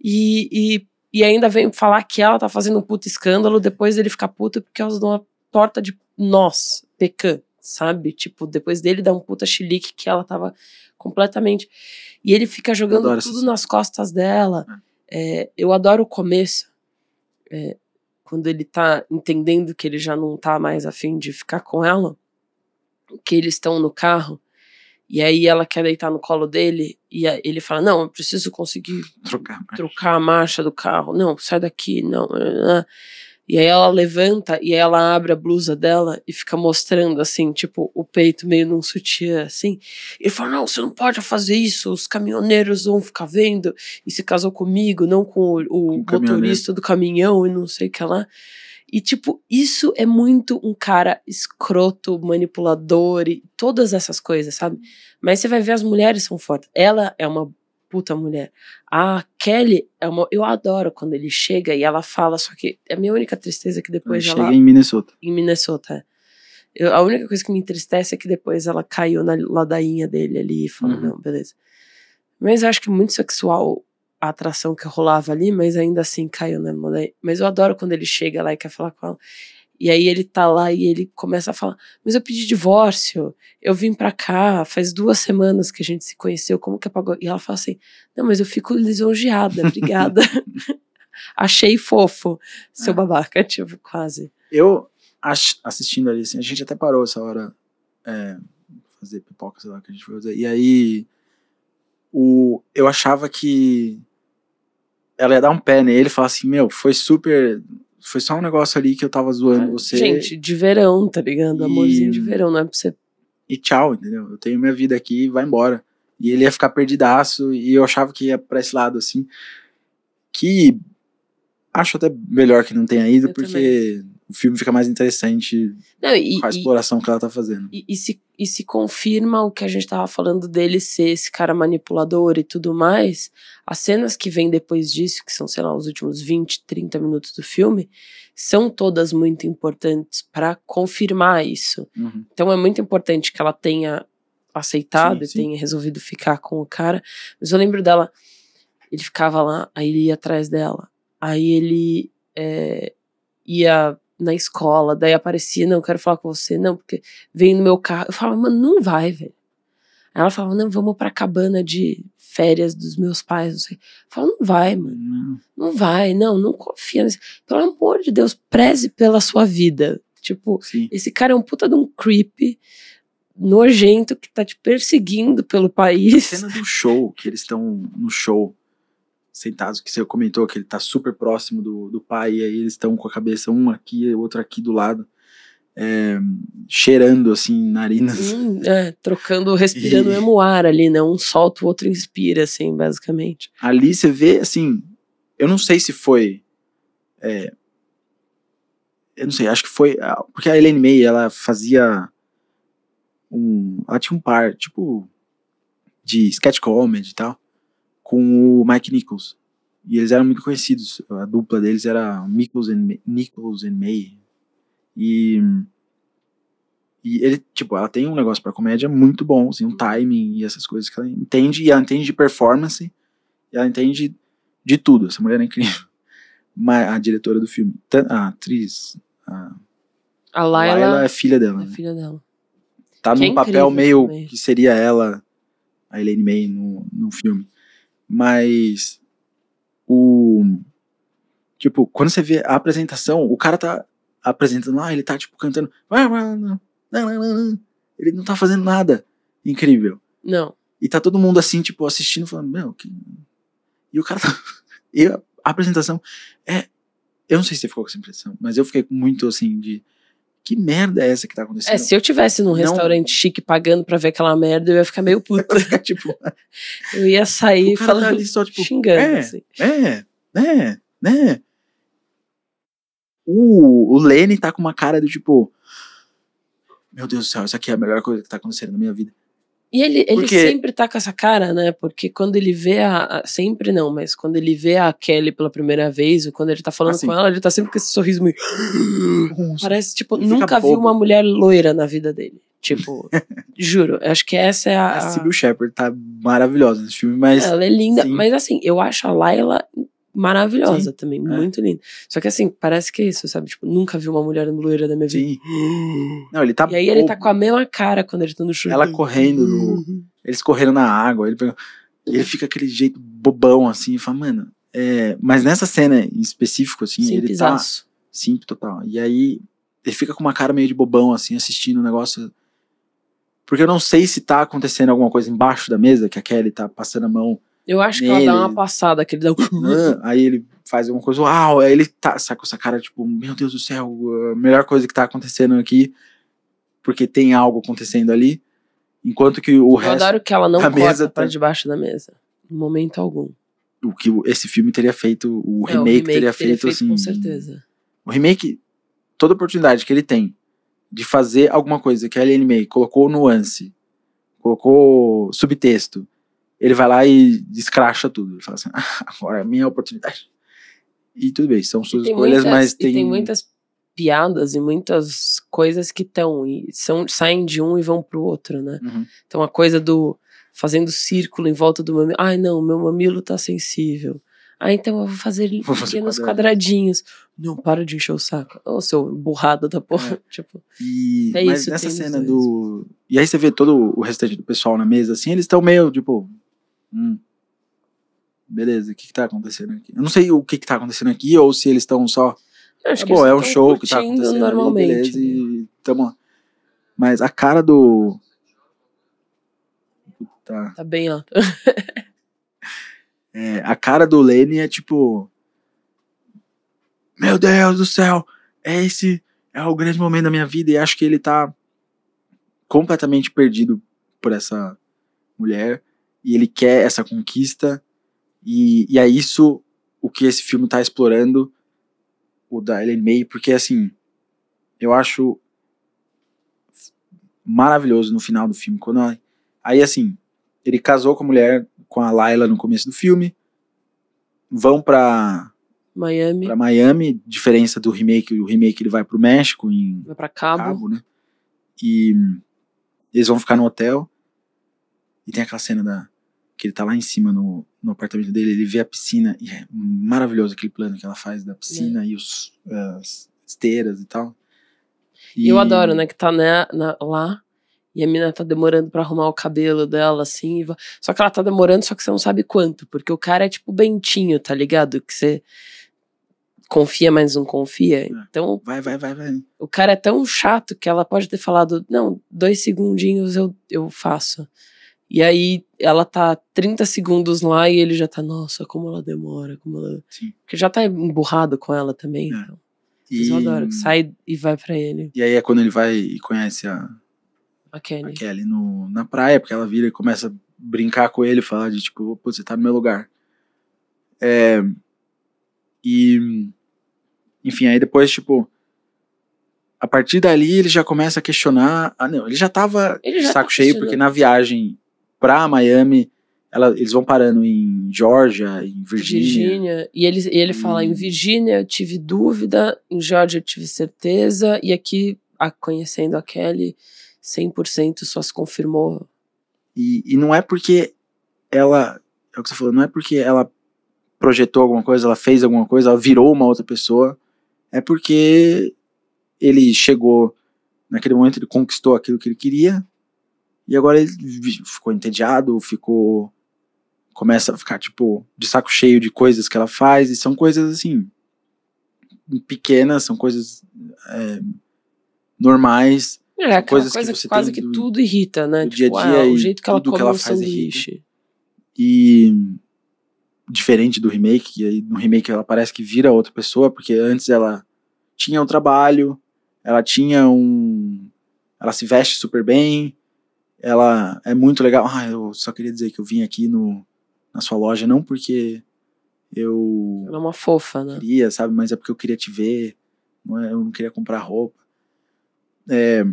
E, e, e ainda vem falar que ela tá fazendo um puta escândalo depois dele ficar puto porque elas dão uma torta de nós, pecan, sabe? Tipo, depois dele dá um puta chilique que ela tava completamente. E ele fica jogando tudo nas costas dela. É, eu adoro o começo. É, quando ele tá entendendo que ele já não tá mais afim de ficar com ela, que eles estão no carro, e aí ela quer deitar no colo dele, e a- ele fala: Não, eu preciso conseguir trocar. mas- trocar a marcha do carro. Não, sai daqui, não. E aí ela levanta e aí ela abre a blusa dela e fica mostrando assim, tipo, o peito meio num sutiã, assim. Ele fala: Não, você não pode fazer isso, os caminhoneiros vão ficar vendo. E se casou comigo, não com o, o motorista do caminhão e não sei o que lá. E, tipo, isso é muito um cara escroto, manipulador e todas essas coisas, sabe? Mas você vai ver as mulheres são fortes. Ela é uma puta mulher. A Kelly é uma. Eu adoro quando ele chega e ela fala, só que a minha única tristeza é que depois Chega ela. em Minnesota. Em Minnesota. é. Eu- a única coisa que me entristece é que depois ela caiu na ladainha dele ali e falou: Uhum. não, beleza. Mas eu acho que muito sexual a atração que rolava ali, mas ainda assim caiu na ladainha. Mas eu adoro quando ele chega lá e quer falar com ela. E aí ele tá lá e ele começa a falar: Mas eu pedi divórcio, eu vim pra cá, faz duas semanas que a gente se conheceu, como que apagou? E ela fala assim: Não, mas eu fico lisonjeada, obrigada. [laughs] Achei fofo, seu É. babaca, [laughs] tipo, quase. Eu assistindo ali, assim, a gente até parou essa hora é, fazer pipoca, sei lá, que a gente foi fazer. E aí o, eu achava que ela ia dar um pé nele e falar assim, meu, foi super. Foi só um negócio ali que eu tava zoando você. Ah, Gente, de verão, tá ligado? E- Amorzinho de verão, não é pra você. e tchau, entendeu? Eu tenho minha vida aqui e vai embora. E ele ia ficar perdidaço, e eu achava que ia pra esse lado, assim. Que acho até melhor que não tenha ido, Eu porque o filme fica mais interessante Não, e, com a e- exploração que ela tá fazendo. e- e se, e se confirma o que a gente tava falando dele ser esse cara manipulador e tudo mais. As cenas que vêm depois disso, que são, sei lá, os últimos 20, 30 minutos do filme, são todas muito importantes pra confirmar isso. Uhum. Então é muito importante que ela tenha aceitado Sim, e sim. tenha resolvido ficar com o cara. Mas eu lembro dela, ele ficava lá, aí ele ia atrás dela. Aí ele é, ia na escola, daí aparecia, não, quero falar com você, não, porque veio no meu carro. Eu falava, mano, não vai, velho. Aí ela falava, não, vamos pra cabana de férias dos meus pais, não sei. Eu falava, não vai, mano. Não. Não vai, não, não confia. Nesse... Pelo amor de Deus, preze pela sua vida. Tipo, Sim. esse cara é um puta de um creep nojento que tá te perseguindo pelo A país. cena do show, que eles estão no show, sentados, que você comentou que ele tá super próximo do, do pai, e aí eles estão com a cabeça um aqui e outro aqui do lado, é, cheirando assim, narinas. Hum, é, trocando, respirando o E- mesmo ar ali, né? Um solta, o outro inspira, assim, basicamente. Ali você vê, assim, eu não sei se foi. é, Eu não sei, acho que foi. ah, Porque a Elaine May, ela fazia. Um, ela tinha um par, tipo. De sketch comedy e tal. Com o Mike Nichols. E eles eram muito conhecidos. A dupla deles era Nichols and, Ma- Nichols and May. E. E ele, tipo, ela tem um negócio pra comédia muito bom, assim, um timing e essas coisas que ela entende. E ela entende de performance. E ela entende de tudo. Essa mulher é incrível. Mas a diretora do filme. A atriz. A A Laila, Laila é filha dela. é né? filha dela. Tá que é num papel incrível meio também. que seria ela, a Elaine May, no, no filme. Mas. O. Tipo, quando você vê a apresentação, o cara tá apresentando lá, ele tá, tipo, cantando. Ele não tá fazendo nada incrível. Não. E tá todo mundo assim, tipo, assistindo, falando, meu, que. E o cara tá. [laughs] E a apresentação é. Eu não sei se você ficou com essa impressão, mas eu fiquei muito assim de. Que merda é essa que tá acontecendo? É, se eu tivesse num Não- restaurante chique pagando pra ver aquela merda, eu ia ficar meio puta. [laughs] tipo, [laughs] Eu ia sair cara falando, tá ali só, tipo, xingando, é, assim. é, né, né. O, o Lenny tá com uma cara do tipo. Meu Deus do céu, isso aqui é a melhor coisa que tá acontecendo na minha vida. E ele, ele Porque- sempre tá com essa cara, né? Porque quando ele vê a, a- Sempre não, mas quando ele vê a Kelly pela primeira vez, ou quando ele tá falando Ah, sim. com ela, ele tá sempre com esse sorriso meio. Parece, tipo, Ele nunca viu uma mulher loira na vida dele. Tipo, [laughs] juro, acho que essa é a. A Sybil Shepard tá maravilhosa nesse filme, mas. Ela é linda, sim. mas assim, eu acho a Laila maravilhosa também, é. muito linda. Só que assim, parece que é isso, sabe? Tipo, nunca vi uma mulher loira na minha vida. Sim. [gasps] Não, ele tá. E aí ele tá com a mesma cara quando ele tá no churrasco. Ela correndo no- Eles correndo na água, ele, e ele fica aquele jeito bobão assim, e fala, mano. É... Mas nessa cena em específico, assim, Sim, ele tá. pisaço. Sim, total. E aí ele fica com uma cara meio de bobão, assim, assistindo o negócio. Porque eu não sei se tá acontecendo alguma coisa embaixo da mesa, que a Kelly tá passando a mão. Eu acho que ela dá Nele. uma passada, que ele dá um... Aí ele faz alguma coisa, uau! Aí ele tá, saca com essa cara, tipo, meu Deus do céu, a melhor coisa que tá acontecendo aqui, porque tem algo acontecendo ali. Enquanto que o Eu resto. adoro que ela não corta mesa pra tá- debaixo da mesa. Em momento algum. O que o- esse filme teria feito, o É, remake, teria feito, assim. Com certeza. O remake, toda oportunidade que ele tem de fazer alguma coisa que a Ellen May colocou nuance, colocou subtexto, ele vai lá e descracha tudo. Ele fala assim, "Ah, agora é a minha oportunidade. E tudo bem, são suas escolhas, muitas, mas tem... tem muitas piadas e muitas coisas que estão são, saem de um e vão pro outro, né? Uhum. Então a coisa do fazendo círculo em volta do mamilo. Ai, não, meu mamilo tá sensível. Ah, então eu vou fazer Vou fazer pequenos quadradinhos. quadradinhos. Não, para de encher o saco. Ô, seu burrado da porra. [laughs] Tipo, E, É mas isso, nessa cena do... E aí você vê todo o restante do pessoal na mesa, assim, eles estão meio, tipo... Hum, beleza, o que que tá acontecendo aqui? Eu não sei o que que tá acontecendo aqui, ou se eles estão só... eu acho É que bom, é um show que tá acontecendo normalmente. ali, beleza, né? e tamo lá. Mas a cara do... Puta, Tá bem alto. [laughs] é, a cara do Lenny é tipo... Meu Deus do céu, é esse... É o grande momento da minha vida, e acho que ele tá completamente perdido por essa mulher, e ele quer essa conquista, e, e é isso o que esse filme tá explorando, o da Ellen May, porque assim, eu acho maravilhoso no final do filme. Quando ela- aí assim, ele casou com a mulher, com a Layla no começo do filme, vão pra, Miami, pra Miami, diferença do remake, o remake ele vai pro México, em vai pra Cabo. Cabo, né? E eles vão ficar no hotel, e tem aquela cena da que ele tá lá em cima no, no apartamento dele, ele vê a piscina, e é maravilhoso aquele plano que ela faz da piscina e os, as esteiras e tal. E eu adoro, né? Que tá né, na- lá e a mina tá demorando pra arrumar o cabelo dela, assim. Só que ela tá demorando, só que você não sabe quanto. Porque o cara é tipo Bentinho, tá ligado? Que você confia, mas não confia. Então, Vai, vai, vai, vai. o cara é tão chato que ela pode ter falado: não, dois segundinhos eu, eu faço. E aí ela tá 30 segundos lá e ele já tá, nossa, como ela demora, como ela. Sim. Porque já tá emburrado com ela também. É. Então. Mas eu adoro. que Sai e vai pra ele, E aí é quando ele vai e conhece a, a a Kenny. Kelly no, na praia, porque ela vira e começa a brincar com ele, falar de tipo, pô, você tá no meu lugar. É, e, enfim, aí depois, tipo, a partir dali ele já começa a questionar. Ah, não, ele já tava Ele já saco tá cheio, porque na viagem pra Miami, ela- eles vão parando em Georgia, em Virgínia. Virgínia. E ele, e ele fala: em. Virgínia eu tive dúvida, em Georgia eu tive certeza, e aqui, a- conhecendo a Kelly, 100% só se confirmou. E, e não é porque ela. É o que você falou, não é porque ela projetou alguma coisa, ela fez alguma coisa, ela virou uma outra pessoa. É porque ele chegou. Naquele momento ele conquistou aquilo que ele queria. E agora ele ficou entediado, ficou. Começa a ficar, tipo, de saco cheio de coisas que ela faz. E são coisas assim. Pequenas, são coisas. é, normais. É, coisas coisa que que, você quase que do- tudo irrita, né? do tipo, dia a dia ah, o jeito que ela come que ela faz irrita. sanduíche. E diferente do remake, e aí no remake ela parece que vira outra pessoa, porque antes ela tinha um trabalho, ela tinha um. Ela se veste super bem, ela é muito legal. Ah, eu só queria dizer que eu vim aqui no, na sua loja, não porque eu Ela é uma fofa, né? queria, sabe, mas é porque eu queria te ver, não é, eu não queria comprar roupa. É,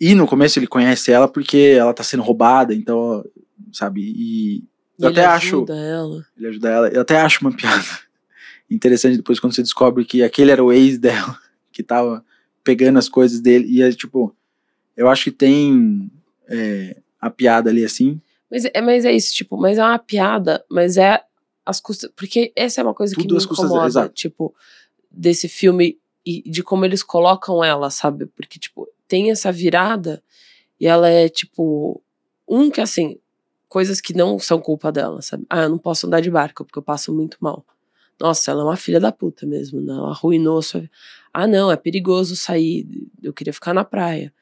e no começo ele conhece ela porque ela tá sendo roubada, então, sabe, e eu ele até acho ajuda ela. ele ajuda ela. Eu até acho uma piada [laughs] interessante depois quando você descobre que aquele era o ex dela, que tava pegando as coisas dele. E é tipo, eu acho que tem é, a piada ali assim. Mas é, mas é isso, tipo, mas é uma piada, mas é as custas. Porque essa é uma coisa que Tudo me custas dela, incomoda, tipo, desse filme e de como eles colocam ela, sabe? Porque, tipo, tem essa virada e ela é, tipo, um que assim, coisas que não são culpa dela, sabe? Ah, eu não posso andar de barco porque eu passo muito mal. Nossa, ela é uma filha da puta mesmo, né? Ela arruinou sua vida. Ah, não, é perigoso sair, eu queria ficar na praia.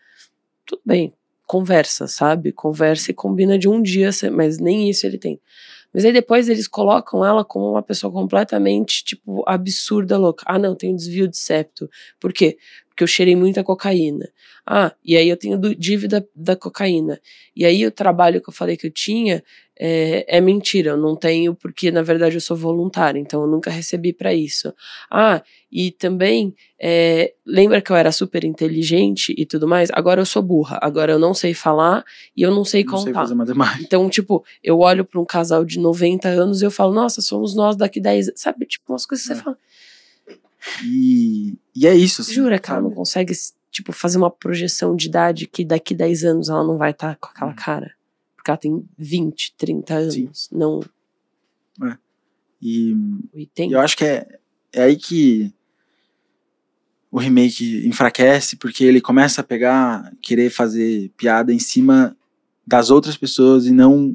Tudo bem, conversa, sabe? Conversa e combina de um dia, mas nem isso ele tem. Mas aí depois eles colocam ela como uma pessoa completamente, tipo, absurda, louca. Ah, não, tem um desvio de septo. Por quê? Porque eu cheirei muita cocaína. Ah, e aí eu tenho dívida da cocaína. E aí o trabalho que eu falei que eu tinha é, é mentira. Eu não tenho porque, na verdade, eu sou voluntária. Então eu nunca recebi pra isso. Ah, e também, é, lembra que eu era super inteligente e tudo mais? Agora eu sou burra. Agora eu não sei falar e eu não sei Não contar. sei. Então, tipo, eu olho pra um casal de 90 anos e eu falo, nossa, somos nós daqui 10 anos. Sabe, tipo, umas coisas que É. você fala. E, e é isso. Assim, Jura que ela não consegue, tipo, fazer uma projeção de idade que daqui 10 anos ela não vai estar com Hum. aquela cara? Porque ela tem 20, 30 anos, Sim. não E 80. E eu acho que é, é aí que o remake enfraquece, porque ele começa a pegar, querer fazer piada em cima das outras pessoas e não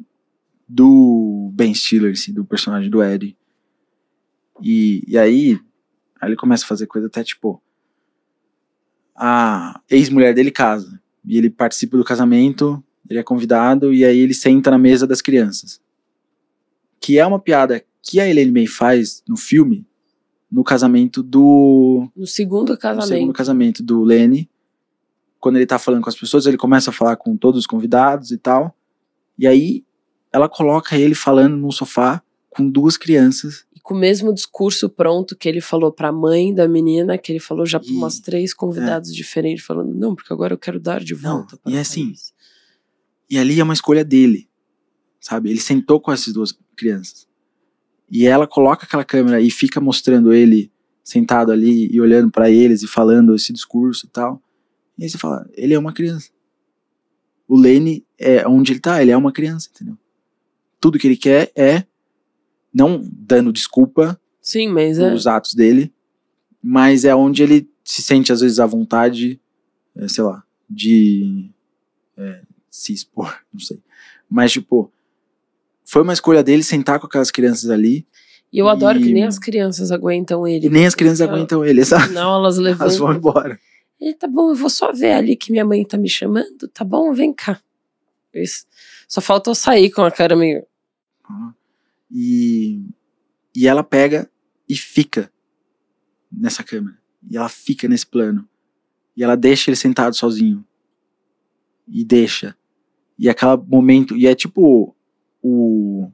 do Ben Stiller, assim, do personagem do Eddie. E, e aí, aí ele começa a fazer coisa até tipo. A ex-mulher dele casa. E ele participa do casamento, ele é convidado, e aí ele senta na mesa das crianças. Que é uma piada que a Elaine May faz no filme, no casamento do. No segundo No casamento. segundo casamento do Lenny. Quando ele tá falando com as pessoas, ele começa a falar com todos os convidados e tal. E aí ela coloca ele falando num sofá com duas crianças. Com o mesmo discurso pronto que ele falou pra mãe da menina, que ele falou já pra E- umas três convidados diferentes, falando, não, porque agora eu quero dar de Não, volta. para e o assim, país." E ali é uma escolha dele. Sabe? Ele sentou com essas duas crianças. E ela coloca aquela câmera e fica mostrando ele sentado ali e olhando pra eles e falando esse discurso e tal. E aí você fala, ele é uma criança. O Lenny é onde ele tá, ele é uma criança, entendeu? Tudo que ele quer é não dando desculpa Sim, mas é. pelos atos dele, mas é onde ele se sente às vezes à vontade, é, sei lá, de é, se expor, [laughs] não sei. Mas tipo, foi uma escolha dele sentar com aquelas crianças ali E eu adoro que E- nem as crianças aguentam ele. e nem as crianças Porque, aguentam ele, sabe? final elas [laughs] Elas vão embora. E tá bom, eu vou só ver ali que minha mãe tá me chamando, tá bom? Vem cá. Isso. Só falta eu sair com a cara meio. E, e ela pega e fica nessa câmera. E ela fica nesse plano. E ela deixa ele sentado sozinho. E deixa. E aquele momento. E é tipo o.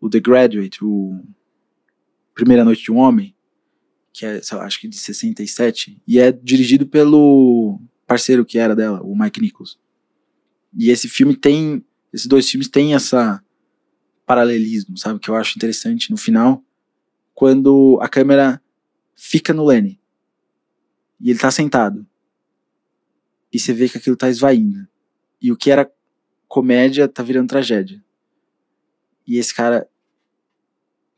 O The Graduate, o. Primeira Noite de um Homem. que é, lá, acho que de 67, e é dirigido pelo parceiro que era dela, o Mike Nichols. E esse filme tem, esses dois filmes têm essa paralelismo, sabe, que eu acho interessante no final, quando a câmera fica no Lenny. E ele tá sentado. E você vê que aquilo tá esvaindo. E o que era comédia tá virando tragédia. E esse cara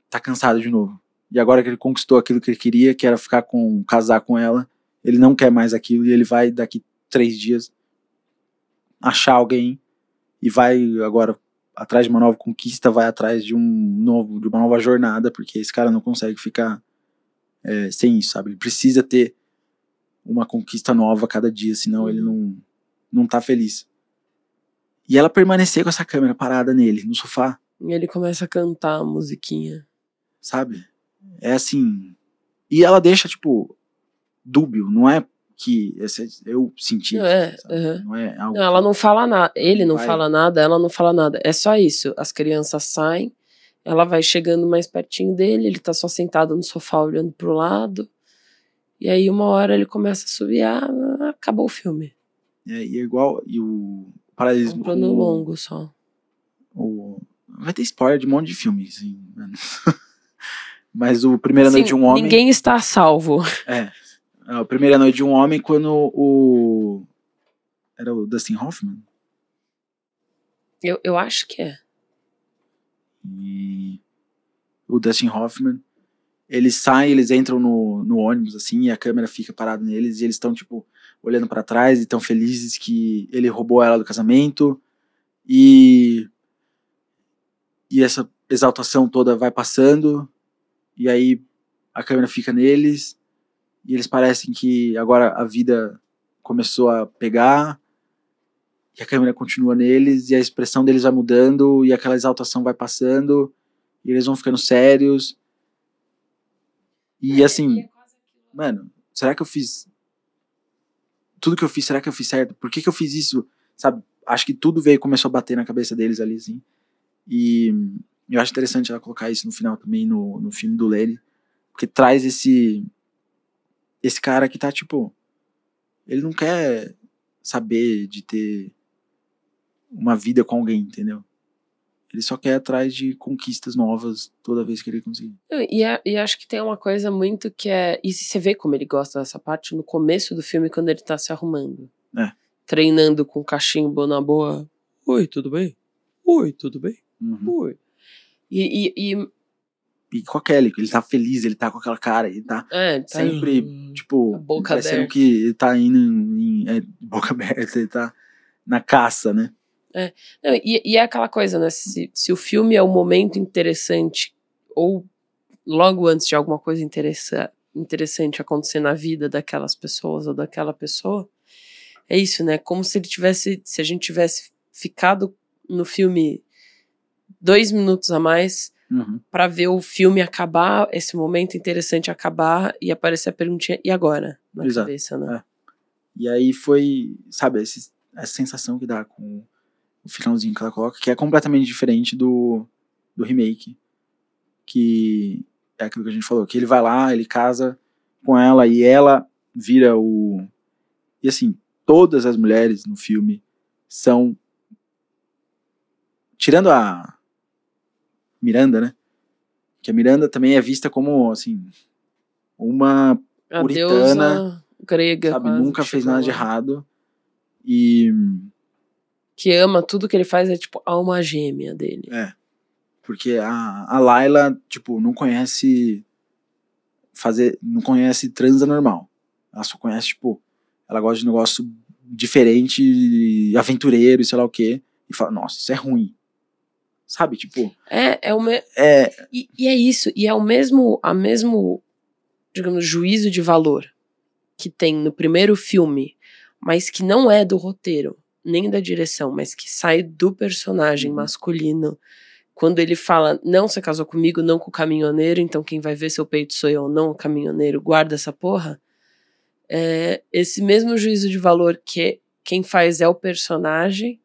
tá cansado de novo. E agora que ele conquistou aquilo que ele queria, que era ficar com, casar com ela, ele não quer mais aquilo e ele vai daqui três dias achar alguém e vai agora atrás de uma nova conquista, vai atrás de um novo, de uma nova jornada, porque esse cara não consegue ficar é, sem isso, sabe? Ele precisa ter uma conquista nova cada dia, senão ele não, não tá feliz. E ela permanecer com essa câmera parada nele, no sofá. E ele começa a cantar a musiquinha. Sabe? É assim. E ela deixa, tipo, dúbio, não é que eu senti. Não é, uhum. não é algo não, ela não fala nada. Ele não vai... fala nada, ela não fala nada. É só isso. As crianças saem, ela vai chegando mais pertinho dele, ele tá só sentado no sofá olhando pro lado. E aí, uma hora ele começa a subir, ah, acabou o filme. É, e é igual. E o paralelismo. Um plano longo só. O, vai ter spoiler de um monte de filmes, assim, [laughs] Mas o Primeira Sim, Noite de um Homem. Ninguém está salvo. É. A Primeira Noite de um Homem, quando o. Era o Dustin Hoffman? Eu, eu acho que é. E o Dustin Hoffman eles saem, eles entram no, no ônibus, assim, e a câmera fica parada neles, e eles estão, tipo, olhando para trás e estão felizes que ele roubou ela do casamento, e. E essa exaltação toda vai passando, e aí a câmera fica neles, e eles parecem que agora a vida começou a pegar, e a câmera continua neles, e a expressão deles vai mudando, e aquela exaltação vai passando, e eles vão ficando sérios e assim, mano, será que eu fiz. Tudo que eu fiz, será que eu fiz certo? Por que, que eu fiz isso? Sabe? Acho que tudo veio começou a bater na cabeça deles ali, assim. E eu acho interessante ela colocar isso no final também, no, no filme do Lenny. Porque traz esse. Esse cara que tá, tipo. Ele não quer saber de ter uma vida com alguém, entendeu? Ele só quer atrás de conquistas novas toda vez que ele conseguir. E, é, e acho que tem uma coisa muito que é. E você vê como ele gosta dessa parte no começo do filme, quando ele tá se arrumando. É. Treinando com o cachimbo na boa. Oi, tudo bem? Oi, tudo bem? Uhum. Oi. E, e, e, e com a Kelly, ele tá feliz, ele tá com aquela cara, ele tá, é, tá sempre, em... tipo, boca parecendo aberta. que ele tá indo em, é, boca [laughs] aberta, ele tá na caça, né? É. Não, e, e, é aquela coisa, né? Se, se o filme é um momento interessante, ou logo antes de alguma coisa interessa, interessante acontecer na vida daquelas pessoas ou daquela pessoa, é isso, né? Como se ele tivesse. Se a gente tivesse ficado no filme dois minutos a mais uhum. para ver o filme acabar, esse momento interessante acabar e aparecer a perguntinha, e agora? Na Exato. cabeça, né? É. E aí foi, sabe, esse, essa sensação que dá com o finalzinho que ela coloca, que é completamente diferente do, do remake. Que é aquilo que a gente falou, que ele vai lá, ele casa com ela e ela vira o. E assim, todas as mulheres no filme são. Tirando a Miranda, né? Que a Miranda também é vista como, assim, uma A puritana, grega. sabe? Nunca fez nada de errado. E. Que ama tudo que ele faz, é tipo a alma gêmea dele. É. Porque a, a Layla, tipo, não conhece fazer. Não conhece transa normal. Ela só conhece, tipo, ela gosta de negócio diferente, aventureiro e sei lá o quê. E fala, nossa, isso é ruim. Sabe, tipo, É, é o me... é. e, e é isso, e é o mesmo, a mesmo, digamos, juízo de valor que tem no primeiro filme, mas que não é do roteiro, nem da direção, mas que sai do personagem Uhum. masculino. Quando ele fala, não, você casou comigo, não com o caminhoneiro, então quem vai ver seu peito sou eu, não o caminhoneiro, guarda essa porra. É esse mesmo juízo de valor que quem faz é o personagem,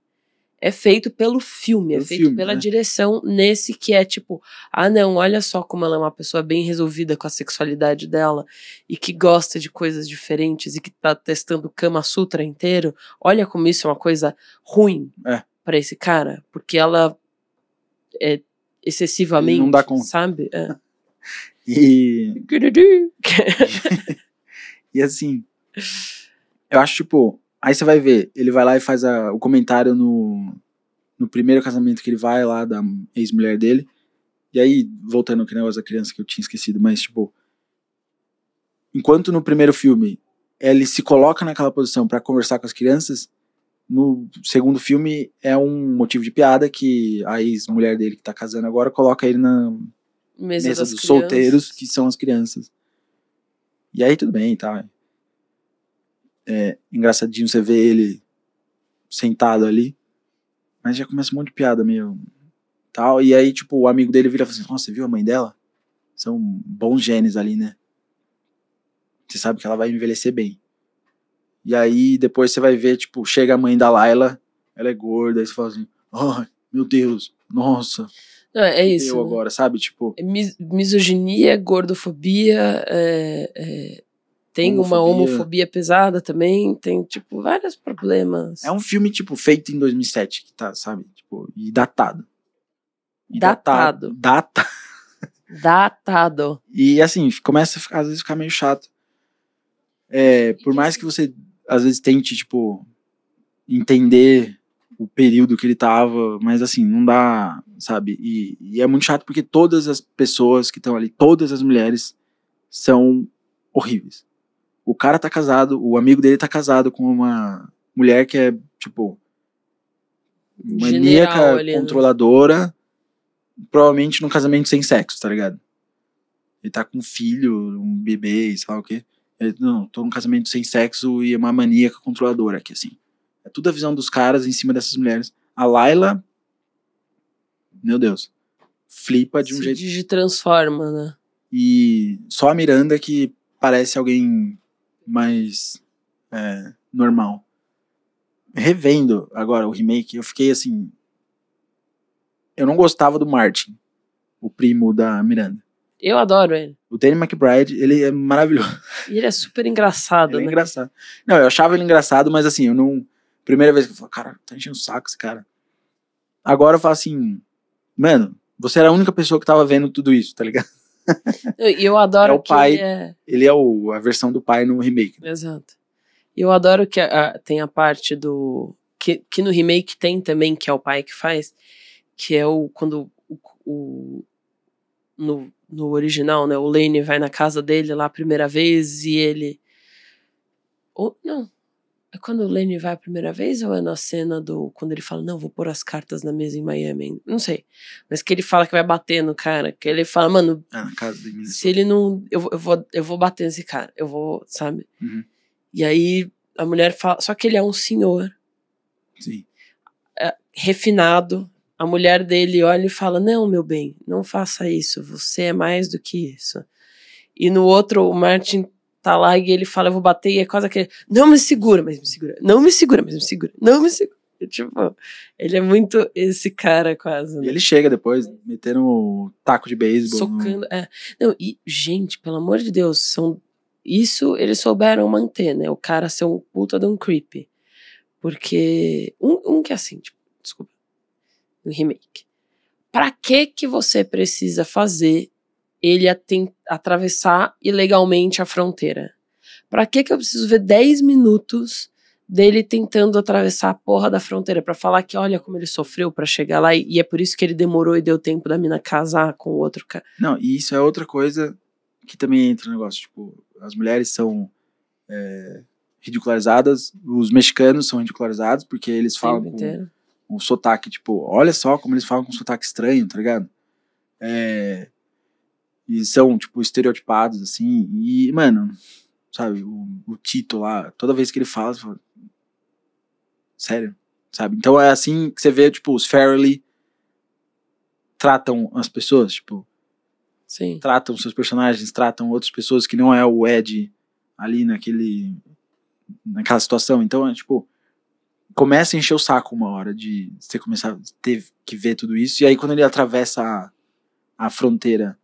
é feito pelo filme, é feito filme, pela né? direção nesse que é tipo, ah não, olha só como ela é uma pessoa bem resolvida com a sexualidade dela e que gosta de coisas diferentes e que tá testando Kama Sutra inteiro. Olha como isso é uma coisa ruim É. pra esse cara, porque ela é excessivamente, Não dá conta. sabe? É. [laughs] E, [laughs] e assim, eu acho, tipo, aí você vai ver, ele vai lá e faz a- o comentário no, no primeiro casamento que ele vai lá da ex-mulher dele. E aí, voltando aquele negócio da criança que eu tinha esquecido, mas, tipo, enquanto no primeiro filme ele se coloca naquela posição pra conversar com as crianças, no segundo filme é um motivo de piada que a ex-mulher dele que tá casando agora coloca ele na, Mesa, mesa dos crianças. solteiros, que são as crianças. E aí tudo bem, tá? É engraçadinho você ver ele sentado ali, mas já começa um monte de piada meio tal. E aí, tipo, o amigo dele vira e fala assim: Nossa, você viu a mãe dela? São bons genes ali, né? Você sabe que ela vai envelhecer bem. E aí, depois você vai ver, tipo, chega a mãe da Layla, ela é gorda, aí você fala assim: Ai, meu Deus, nossa, Não, é isso. eu né? agora, sabe? Tipo, É mis- misoginia, gordofobia, é, é, tem uma Homofobia. homofobia pesada também, tem, tipo, vários problemas. É um filme, tipo, feito em 2007, que tá, sabe? Tipo, e datado. E Datado. Data. Datado. E, assim, começa a ficar, às vezes, ficar meio chato. É, por mais que você, às vezes, tente, tipo, entender o período que ele tava, mas, assim, não dá, sabe? E, e é muito chato porque todas as pessoas que estão ali, todas as mulheres, são horríveis. O cara tá casado, o amigo dele tá casado com uma mulher que é, tipo, maníaca, General né? controladora, provavelmente num casamento sem sexo, tá ligado? Ele tá com um filho, um bebê, sei lá o quê. Ele, não, tô num casamento sem sexo e é uma maníaca controladora aqui, assim. É tudo a visão dos caras em cima dessas mulheres. A Laila, meu Deus, flipa de um Se jeito. digi- transforma, né? E só a Miranda que parece alguém mais é, normal. Revendo agora o remake, eu fiquei assim. Eu não gostava do Martin, o primo da Miranda. Eu adoro ele. O Danny McBride, ele é maravilhoso. E ele é super engraçado, Ele é né? engraçado. Não, eu achava ele engraçado, mas assim, eu não. Primeira vez que eu falo, cara, tá enchendo o saco esse cara. Agora eu falo assim, mano, você era a única pessoa que tava vendo tudo isso, tá ligado? E eu adoro É o que pai. ele é... Ele é o, a versão do pai no remake. né? Exato. E eu adoro que a- a- tem a parte do. Que, que no remake tem também, que é o pai que faz, que é o. Quando o. o- no, no original, né? O Lane vai na casa dele lá a primeira vez e ele. Ou, não. É quando o Lane vai a primeira vez ou é na cena do. Quando ele fala, não, vou pôr as cartas na mesa em Miami? Não sei. Mas que ele fala que vai bater no cara. Que ele fala, mano, Ah, na casa de Minnesota. se ele não. Eu, eu, vou, eu vou bater nesse cara. Eu vou, sabe? Uhum. E aí a mulher fala. Só que ele é um senhor Sim. refinado. A mulher dele olha e fala: Não, meu bem, não faça isso. Você é mais do que isso. E no outro, o Martin tá lá e ele fala: Eu vou bater. E é quase aquele: Não me segura, mas me segura. Não me segura, mas me segura. Não me segura. E, tipo, ele é muito esse cara quase. E Né? ele chega depois, metendo o taco de beisebol. no- Socando. É. Não, e, gente, pelo amor de Deus, são. Isso eles souberam manter, né? O cara ser um puta de um creepy. Porque. Um, um que é assim, tipo, desculpa. No remake. Pra que que você precisa fazer ele atravessar ilegalmente a fronteira? Pra que que eu preciso ver 10 minutos dele tentando atravessar a porra da fronteira pra falar que olha como ele sofreu pra chegar lá e, e é por isso que ele demorou e deu tempo da mina casar com o outro cara. Não, e isso é outra coisa que também entra no negócio. Tipo, as mulheres são é, ridicularizadas, os mexicanos são ridicularizados porque eles o falam com inteiro. um sotaque, tipo, olha só como eles falam com um sotaque estranho, tá ligado? É, e são, tipo, estereotipados, assim, e, mano, sabe, o, o Tito lá, toda vez que ele fala, você fala, sério, sabe? Então é assim que você vê, tipo, os Fairly tratam as pessoas, tipo, Sim. tratam seus personagens, tratam outras pessoas que não é o Ed ali naquele naquela situação. Então é tipo começa a encher o saco uma hora de você começar a ter que ver tudo isso. E aí, quando ele atravessa a, a fronteira,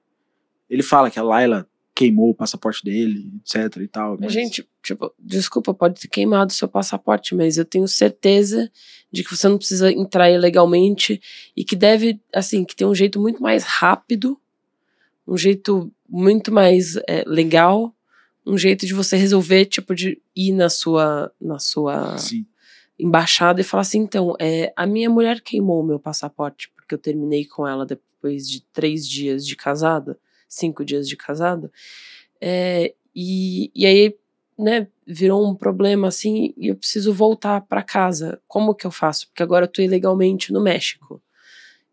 ele fala que a Laila queimou o passaporte dele, etc e tal. Mas... Gente, tipo, desculpa, pode ter queimado seu passaporte, mas eu tenho certeza de que você não precisa entrar ilegalmente e que deve, assim, que tem um jeito muito mais rápido, um jeito muito mais é, legal, um jeito de você resolver, tipo, de ir na sua, na sua Sim. embaixada e falar assim, então, é, a minha mulher queimou o meu passaporte porque eu terminei com ela depois de três dias de casada cinco dias de casado. É, e, e aí, né, virou um problema assim, e eu preciso voltar para casa. Como que eu faço? Porque agora eu tô ilegalmente no México.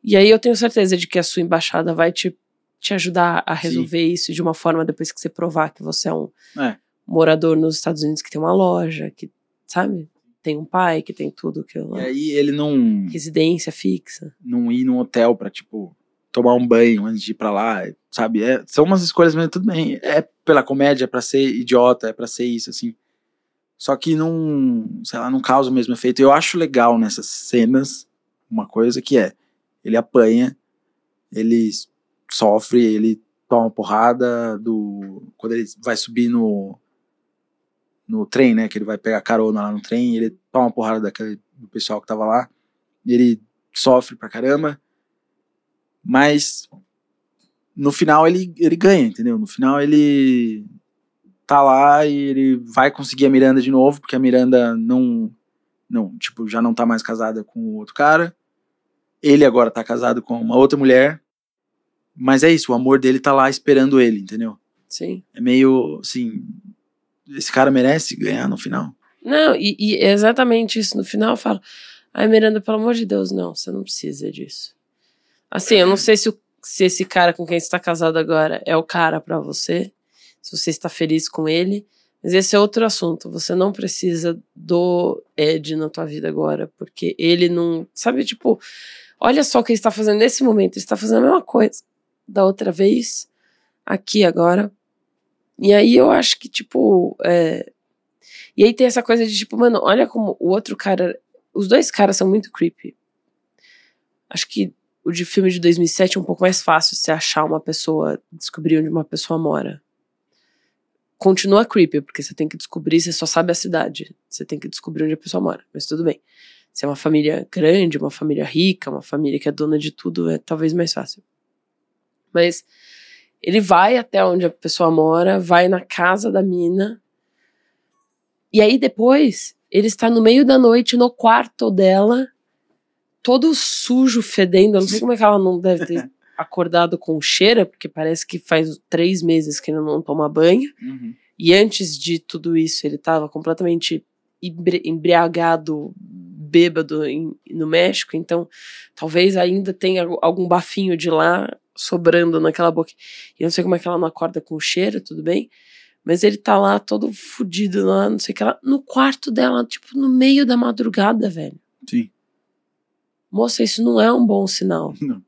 E aí eu tenho certeza de que a sua embaixada vai te, te ajudar a resolver Sim. isso de uma forma depois que você provar que você é um é. morador nos Estados Unidos que tem uma loja, que, sabe? Tem um pai, que tem tudo que E aí ele não. Residência fixa. Não ir num hotel pra, tipo, tomar um banho antes de ir pra lá, sabe? É, são umas escolhas mesmo, tudo bem. É pela comédia, é pra ser idiota, é pra ser isso, assim. Só que não, sei lá, não causa o mesmo efeito. Eu acho legal nessas cenas uma coisa que é, ele apanha, ele sofre, ele toma porrada do quando ele vai subir no no trem, né, que ele vai pegar carona lá no trem, ele toma porrada daquele do pessoal que tava lá, ele sofre pra caramba mas no final ele, ele ganha, entendeu? No final ele tá lá e ele vai conseguir a Miranda de novo, porque a Miranda não, não tipo, já não tá mais casada com o outro cara. Ele agora tá casado com uma outra mulher. Mas é isso, o amor dele tá lá esperando ele, entendeu? Sim. É meio assim. Esse cara merece ganhar no final. Não, e, e é exatamente isso. No final eu falo, ai Miranda, pelo amor de Deus, não, você não precisa disso. Assim, eu não sei se, o, se esse cara com quem você está casado agora é o cara para você, se você está feliz com ele, mas esse é outro assunto. Você não precisa do Ed na tua vida agora, porque ele não. Sabe, tipo, olha só o que ele está fazendo nesse momento. Ele está fazendo a mesma coisa da outra vez, aqui agora. E aí eu acho que, tipo. É... E aí tem essa coisa de, tipo, mano, olha como o outro cara. Os dois caras são muito creepy. Acho que o de filme de 2007 é um pouco mais fácil você achar uma pessoa, descobrir onde uma pessoa mora. Continua creepy, porque você tem que descobrir, você só sabe a cidade. Você tem que descobrir onde a pessoa mora, mas tudo bem. Se é uma família grande, uma família rica, uma família que é dona de tudo, é talvez mais fácil. Mas ele vai até onde a pessoa mora, vai na casa da mina, e aí depois ele está no meio da noite no quarto dela todo sujo, fedendo. Eu não sei como é que ela não deve ter [laughs] acordado com cheira, porque parece que faz três meses que ele não toma banho. Uhum. E antes de tudo isso, ele estava completamente embriagado, bêbado em, no México. Então, talvez ainda tenha algum bafinho de lá sobrando naquela boca. E eu não sei como é que ela não acorda com cheiro, tudo bem. Mas ele tá lá todo fudido lá, não sei o que lá, no quarto dela, tipo, no meio da madrugada, velho. Sim. Moça, isso não é um bom sinal. [laughs] Não.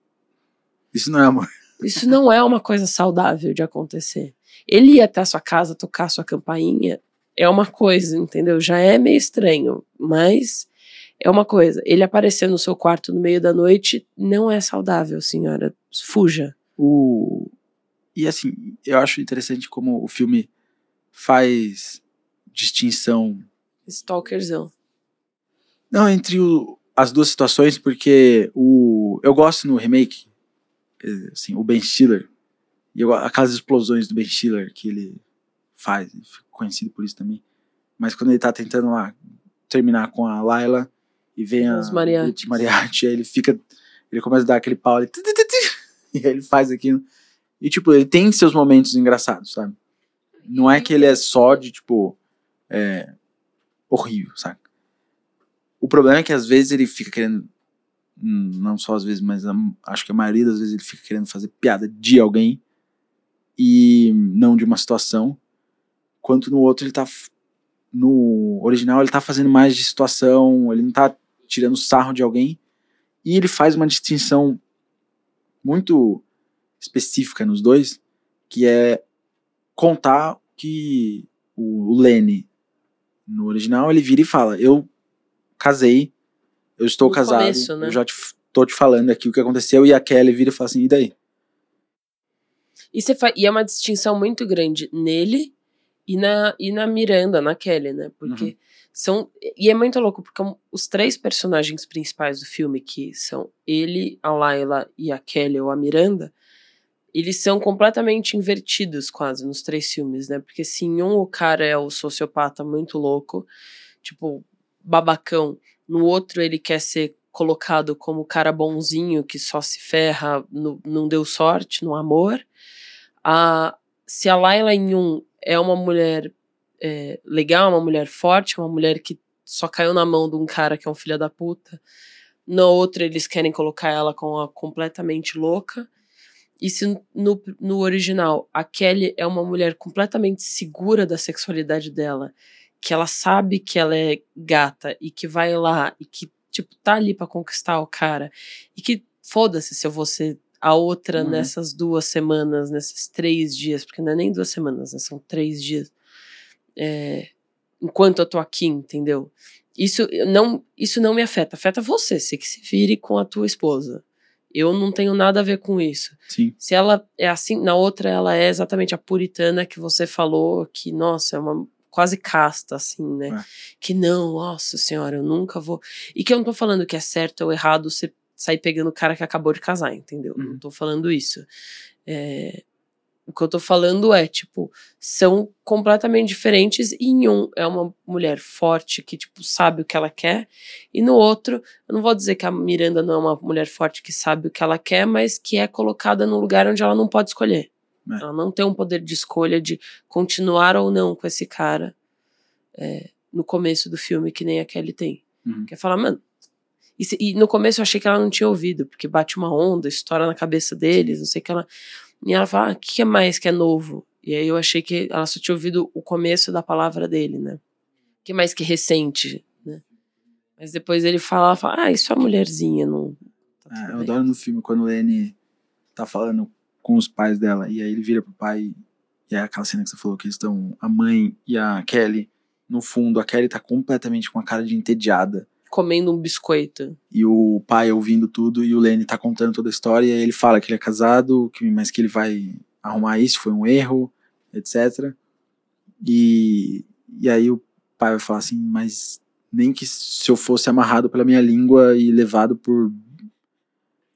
Isso não é amor. Isso não é uma coisa saudável de acontecer. Ele ir até a sua casa tocar sua campainha é uma coisa, entendeu? Já é meio estranho, mas é uma coisa. Ele aparecer no seu quarto no meio da noite não é saudável, senhora. Fuja. O... E assim, eu acho interessante como o filme faz distinção. Stalkerzão. Não, entre o, as duas situações porque o eu gosto no remake assim o Ben Stiller e eu, aquelas explosões do Ben Stiller que ele faz conhecido por isso também. Mas quando ele tá tentando lá terminar com a Layla e vem a mariachi. mariachi aí ele fica ele começa a dar aquele pau ele, [laughs] e aí ele faz aquilo. E tipo ele tem seus momentos engraçados sabe? Não é que ele é só de tipo é, horrível sabe o problema é que às vezes ele fica querendo. Hum, não só às vezes, mas acho que a maioria das vezes ele fica querendo fazer piada de alguém e não de uma situação. Quanto no outro ele tá. No original ele tá fazendo mais de situação, ele não tá tirando sarro de alguém. E ele faz uma distinção muito específica nos dois, que é contar que o Lenny, no original, ele vira e fala: Eu casei, eu estou No casado, começo, né? eu já te, tô te falando aqui o que aconteceu, e a Kelly vira e fala assim, e daí? E, você fa- e é uma distinção muito grande nele e na, e na Miranda, na Kelly, né? Porque Uhum. são. E é muito louco, porque os três personagens principais do filme, que são ele, a Layla e a Kelly ou a Miranda, eles são completamente invertidos quase nos três filmes, né? Porque se em um o cara é o sociopata muito louco, tipo, babacão, no outro ele quer ser colocado como o cara bonzinho que só se ferra, no, não deu sorte no amor. A, se a Layla em um é uma mulher é, legal, uma mulher forte, uma mulher que só caiu na mão de um cara que é um filho da puta, no outro eles querem colocar ela como uma completamente louca. E se no, no original a Kelly é uma mulher completamente segura da sexualidade dela, que ela sabe que ela é gata e que vai lá e que, tipo, tá ali pra conquistar o cara. E que foda-se se eu vou ser a outra Uhum. nessas duas semanas, nesses três dias, porque não é nem duas semanas, né? São três dias. É, enquanto eu tô aqui, entendeu? Isso não, isso não me afeta. Afeta você, você que se vire com a tua esposa. Eu não tenho nada a ver com isso. Sim. Se ela é assim, na outra ela é exatamente a puritana que você falou, que, nossa, é uma quase casta, assim, né? É. Que não, nossa senhora, eu nunca vou. E que eu não tô falando que é certo ou errado você sair pegando o cara que acabou de casar, entendeu? Uhum. Não tô falando isso. É, O que eu tô falando é, tipo, são completamente diferentes. E em um é uma mulher forte que, tipo, sabe o que ela quer. E no outro, eu não vou dizer que a Miranda não é uma mulher forte que sabe o que ela quer, mas que é colocada num lugar onde ela não pode escolher. É. Ela não tem um poder de escolha de continuar ou não com esse cara é, no começo do filme, que nem a Kelly tem. Uhum. Quer falar, mano. E, se- e no começo eu achei que ela não tinha ouvido, porque bate uma onda, estoura na cabeça deles, não sei o que ela. E ela fala, ah, o que é mais que é novo? E aí eu achei que ela só tinha ouvido o começo da palavra dele, né? O que mais que recente, né? Mas depois ele fala, fala, ah, isso é mulherzinha, não. tá É, eu bem." adoro no filme quando o Lenny tá falando com os pais dela, e aí ele vira pro pai, e é aquela cena que você falou que eles estão, a mãe e a Kelly, no fundo, a Kelly tá completamente com a cara de entediada, Comendo um biscoito. e o pai ouvindo tudo, e o Lenny tá contando toda a história, e aí ele fala que ele é casado, que, mas que ele vai arrumar isso, foi um erro, etc. E, e aí o pai vai falar assim, mas nem que se eu fosse amarrado pela minha língua e levado por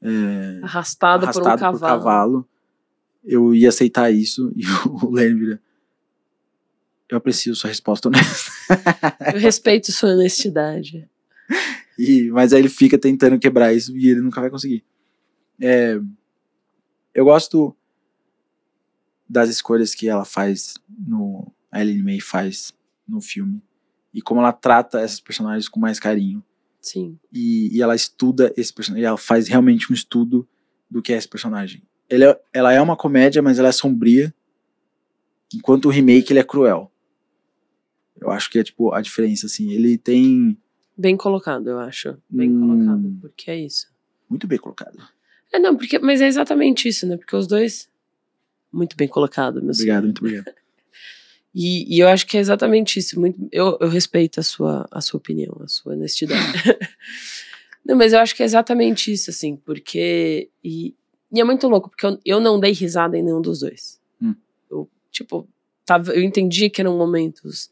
é, Arrastado, por um arrastado cavalo. Eu ia aceitar isso. [laughs] E o Lenny vira, eu aprecio sua resposta honesta. Eu respeito sua honestidade. [laughs] E, mas aí ele fica tentando quebrar isso e ele nunca vai conseguir. É, eu gosto das escolhas que ela faz no a Ellen May faz no filme e como ela trata esses personagens com mais carinho Sim. e, e ela estuda esse personagem ela faz realmente um estudo do que é esse personagem é- ela é uma comédia mas ela é sombria enquanto o remake ele é cruel eu acho que é tipo a diferença assim ele tem Bem colocado, eu acho. Bem Hum. colocado, porque é isso. muito bem colocado É, não, porque, mas é exatamente isso, né? Porque os dois. Muito bem colocado, meu obrigado senhor. muito obrigado [laughs] E, e eu acho que é exatamente isso. Muito, eu, eu respeito a sua, a sua opinião, a sua honestidade. [laughs] não, mas eu acho que é exatamente isso, assim, porque. E, e é muito louco, porque eu, eu não dei risada em nenhum dos dois. Hum. Eu, tipo, tava, eu entendi que eram momentos.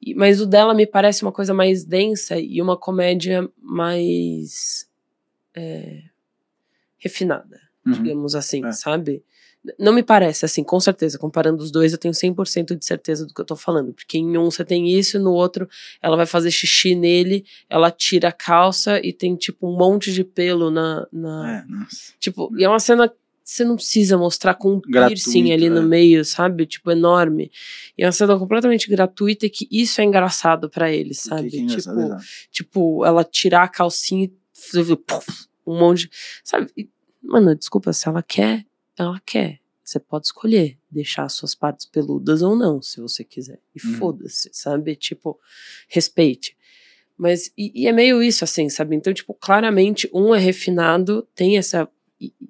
e- mas o dela me parece uma coisa mais densa e uma comédia mais. é, refinada Uhum. digamos assim, É. sabe? Não me parece assim, com certeza. Comparando os dois, eu tenho 100% de certeza do que eu tô falando. Porque em um você tem isso, e no outro ela vai fazer xixi nele, ela tira a calça e tem, tipo, um monte de pelo na. na É, nossa. Tipo, e é uma cena que você não precisa mostrar com um piercing ali no é. meio, sabe? Tipo, enorme. E é uma cena completamente gratuita e que isso é engraçado pra eles, O que sabe? que é tipo, tipo, ela tirar a calcinha e fazer um monte de. Sabe? E, Mano, desculpa, se ela quer, ela quer. Você pode escolher deixar suas partes peludas ou não, se você quiser. E Uhum. foda-se, sabe? Tipo, respeite. Mas, e, e é meio isso, assim, sabe? Então, tipo, claramente, um é refinado, tem essa.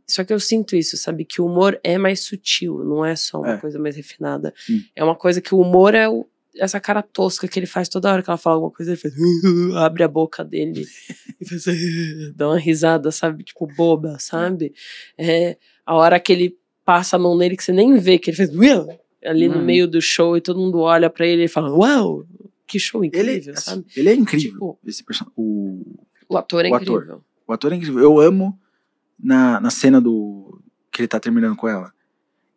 Só que eu sinto isso, sabe? Que o humor é mais sutil, não é só uma É. coisa mais refinada. Sim. É uma coisa que o humor é o, essa cara tosca que ele faz toda hora que ela fala alguma coisa, ele faz. [laughs] abre a boca dele [laughs] e faz. [laughs] dá uma risada, sabe? Tipo, boba, sabe? É, a hora que ele passa a mão nele que você nem vê, que ele faz. ali no Hum. meio do show e todo mundo olha pra ele e fala: Uau, que show Ele, incrível, assim, sabe? ele é incrível. Tipo- esse person... o, O ator é o ator. incrível. o ator é incrível. Eu amo na, na cena do que ele tá terminando com ela.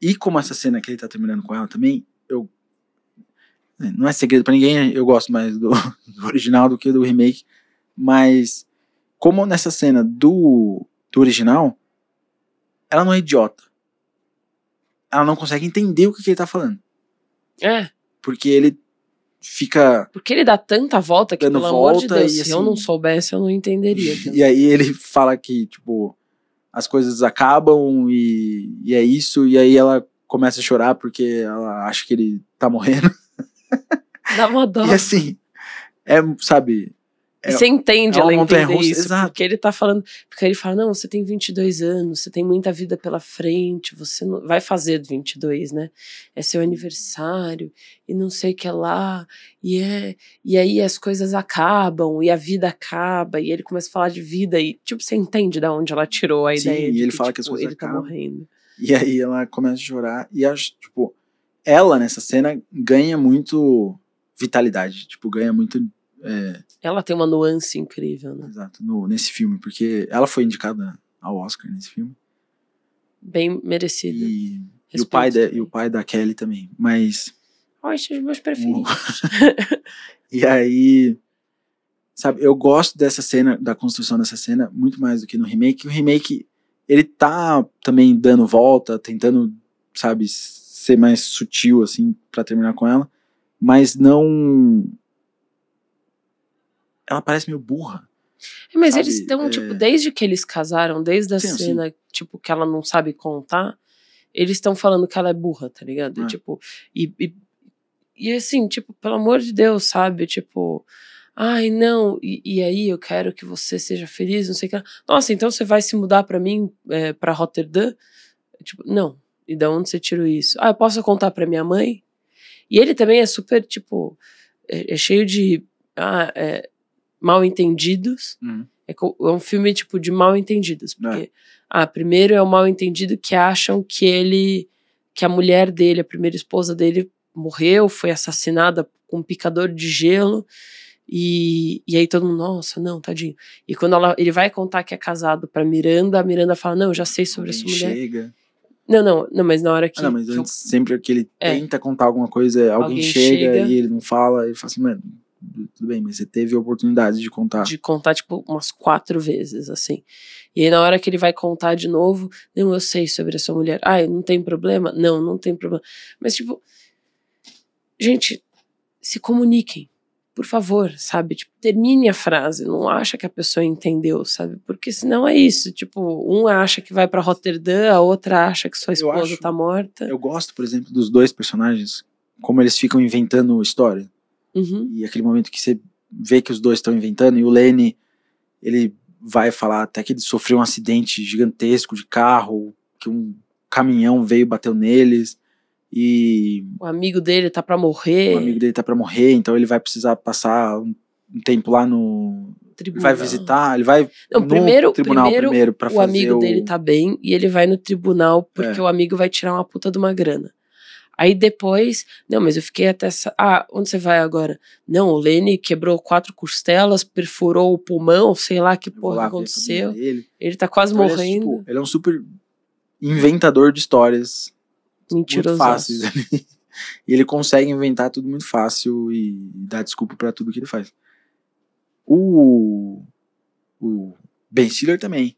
E como essa cena que ele tá terminando com ela também, eu. Não é segredo pra ninguém, eu gosto mais do, [laughs] do original do que do remake. Mas, como nessa cena do, do original, ela não é idiota. Ela não consegue entender o que, que ele tá falando. É, Porque ele fica. porque ele dá tanta volta que, pelo amor de volta Deus, e se eu assim- não soubesse, eu não entenderia. [laughs] E aí ele fala que, tipo, as coisas acabam e, e é isso, e aí ela começa a chorar porque ela acha que ele tá morrendo. Dá uma [laughs] dó. E assim, é, sabe, E você entende é ela entender russa, isso, exato. porque ele tá falando, porque ele fala, não, você tem 22 anos, você tem muita vida pela frente, você não, vai fazer 22, né? É seu aniversário, e não sei o que lá, e é, e aí as coisas acabam, e a vida acaba, e ele começa a falar de vida, e tipo, você entende da onde ela tirou a Sim, ideia e de ele que, fala tipo, que as coisas ele tá acabam. morrendo. e aí ela começa a chorar e acho, tipo, ela nessa cena ganha muito vitalidade, tipo, ganha muito, é, Ela tem uma nuance incrível, né? exato, no, nesse filme, porque ela foi indicada ao Oscar nesse filme. Bem merecida. E, e o pai da, e o pai da Kelly também, mas Ai, esses os meus preferidos. [laughs] E aí, sabe, eu gosto dessa cena, da construção dessa cena, muito mais do que no remake. O remake, ele tá também dando volta, tentando, sabe, ser mais sutil, assim, pra terminar com ela, mas não. Ela parece meio burra. É, Mas Sabe, eles estão, é- tipo, desde que eles casaram, desde a Sim, sim. cena, tipo, que ela não sabe contar, eles estão falando que ela é burra, tá ligado? É. Tipo, e, e, e assim, tipo, pelo amor de Deus, sabe? Tipo, ai, não, e, e aí eu quero que você seja feliz, não sei o que. Nossa, então você vai se mudar pra mim, é, pra Rotterdam? Tipo, não. E da onde você tirou isso? Ah, eu posso contar pra minha mãe? E ele também é super, tipo, é, é cheio de ah, é, mal entendidos. Uhum. É, é um filme, tipo, de mal entendidos. Porque, ah, primeiro é o mal entendido que acham que ele. que a mulher dele, a primeira esposa dele, morreu, foi assassinada com um picador de gelo. E, e aí todo mundo, nossa, não, tadinho. E quando ela, ele vai contar que é casado pra Miranda, a Miranda fala, não, já sei sobre Alguém essa mulher. chega. Não, não, não, mas na hora que. Ah, não, mas que eu- antes, sempre que ele É. tenta contar alguma coisa, alguém, Alguém chega, chega. e ele não fala, ele fala assim, mano, tudo bem, mas você teve a oportunidade de contar. de contar, tipo, umas quatro vezes, assim. E aí, na hora que ele vai contar de novo, não, eu sei sobre essa mulher. Ah, não tem problema? Não, não tem problema. Mas, tipo, gente, se comuniquem, por favor, sabe? Tipo, termine a frase, não acha que a pessoa entendeu, sabe? Porque senão é isso, tipo, um acha que vai pra Roterdã, a outra acha que sua esposa acho- tá morta. Eu gosto, por exemplo, dos dois personagens, como eles ficam inventando história. Uhum. E aquele momento que você vê que os dois estão inventando, e o Lenny, ele vai falar até que ele sofreu um acidente gigantesco de carro, que um caminhão veio e bateu neles, e O amigo dele tá pra morrer. o amigo dele tá pra morrer, então ele vai precisar passar um, um tempo lá no. Ele tribunal. vai visitar, ele vai Não, no primeiro, tribunal primeiro primeiro pra o fazer amigo o... dele tá bem e ele vai no tribunal porque É. o amigo vai tirar uma puta de uma grana. Aí depois, não, mas eu fiquei até. essa- Ah, onde você vai agora? Não, o Lenny quebrou quatro costelas, perfurou o pulmão, sei lá que Eu porra lá aconteceu. dele. Ele tá quase Então, ele é, morrendo. tipo, ele é um super inventador de histórias muito Mentiroso. fáceis. [laughs] e ele consegue inventar tudo muito fácil e dar desculpa pra tudo que ele faz. O, o Ben Stiller também.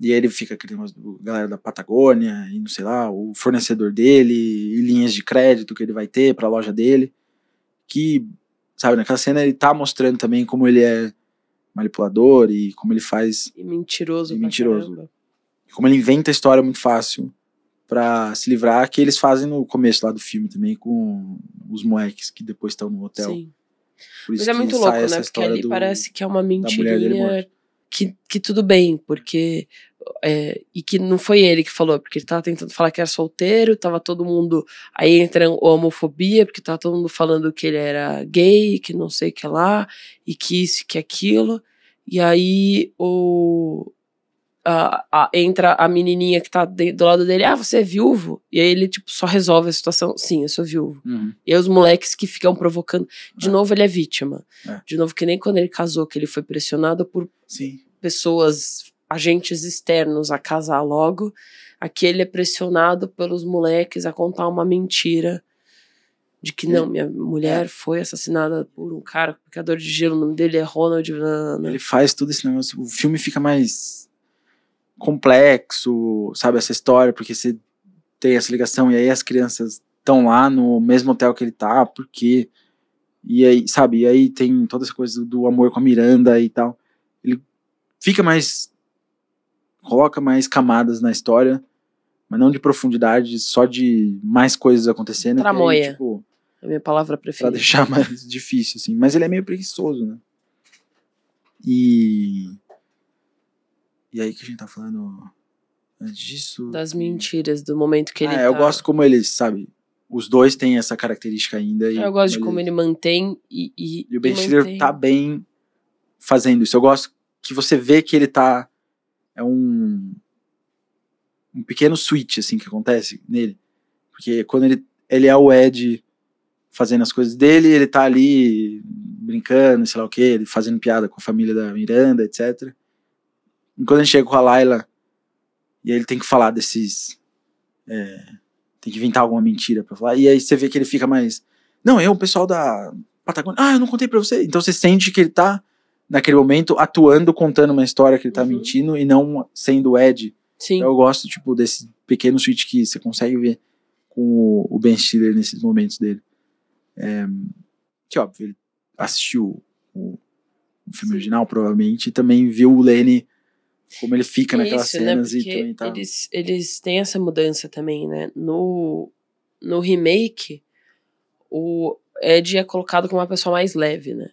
E aí ele fica aquele do galera da Patagônia e não sei lá, o fornecedor dele e linhas de crédito que ele vai ter pra loja dele. Que, sabe, naquela cena ele tá mostrando também como ele é manipulador e como ele faz E mentiroso. E mentiroso. como ele inventa a história muito fácil pra se livrar, que eles fazem no começo lá do filme também com os moleques que depois estão no hotel. Sim. Mas é muito louco, né? Porque ali do- parece que é uma mentirinha. Que, que tudo bem, porque é, e que não foi ele que falou, porque ele tava tentando falar que era solteiro, tava todo mundo. Aí entra a homofobia, porque tava todo mundo falando que ele era gay, que não sei o que lá, e que isso, que aquilo. E aí o. A, a, entra a menininha que tá de, do lado dele, ah, você é viúvo? E aí ele, tipo, só resolve a situação, sim, eu sou viúvo. Uhum. E aí os moleques que ficam provocando. De É. novo, ele é vítima. É. De novo, que nem quando ele casou, que ele foi pressionado por Sim. Pessoas, agentes externos a casar logo. Aqui ele é pressionado pelos moleques a contar uma mentira de que não, minha mulher foi assassinada por um cara, picador de gelo, o nome dele é Ronald. Ele faz tudo esse negócio. O filme fica mais complexo, sabe? Essa história, porque você tem essa ligação e aí as crianças estão lá no mesmo hotel que ele tá, porque. E aí, sabe? E aí tem toda essa coisa do amor com a Miranda e tal. Ele fica mais. coloca mais camadas na história, mas não de profundidade, só de mais coisas acontecendo. que aí, Tramoia. tipo, É a minha palavra Pra preferida. deixar [laughs] mais difícil, assim. Mas ele é meio preguiçoso, né? E. E aí que a gente tá falando antes disso. Das mentiras, do momento que ele ah, tá. eu gosto como eles, sabe? Os dois têm essa característica ainda. Eu gosto de como ele mantém e. E, E o Ben Stiller mantém. tá bem fazendo isso. Eu gosto que você vê que ele tá. É um. Um pequeno switch, assim, que acontece nele. Porque quando ele, ele é o Ed fazendo as coisas dele, ele tá ali brincando, sei lá o que, ele fazendo piada com a família da Miranda, etc. E quando ele chega com a Layla, e aí ele tem que falar desses. é, tem que inventar alguma mentira pra falar. E aí você vê que ele fica mais. Não, eu, o pessoal da Patagônia. Ah, eu não contei pra você. Então você sente que ele tá, naquele momento, atuando, contando uma história que ele tá Uhum. mentindo e não sendo o Ed. Sim. Eu gosto, tipo, desse pequeno switch que você consegue ver com o- Ben Stiller nesses momentos dele. É, que, óbvio, ele assistiu o, o filme Sim. original, provavelmente, e também viu o Lenny, como ele fica naquelas Isso, né? cenas e Porque também tá... eles, eles têm essa mudança também, né? No, no remake, o Ed é colocado como uma pessoa mais leve, né?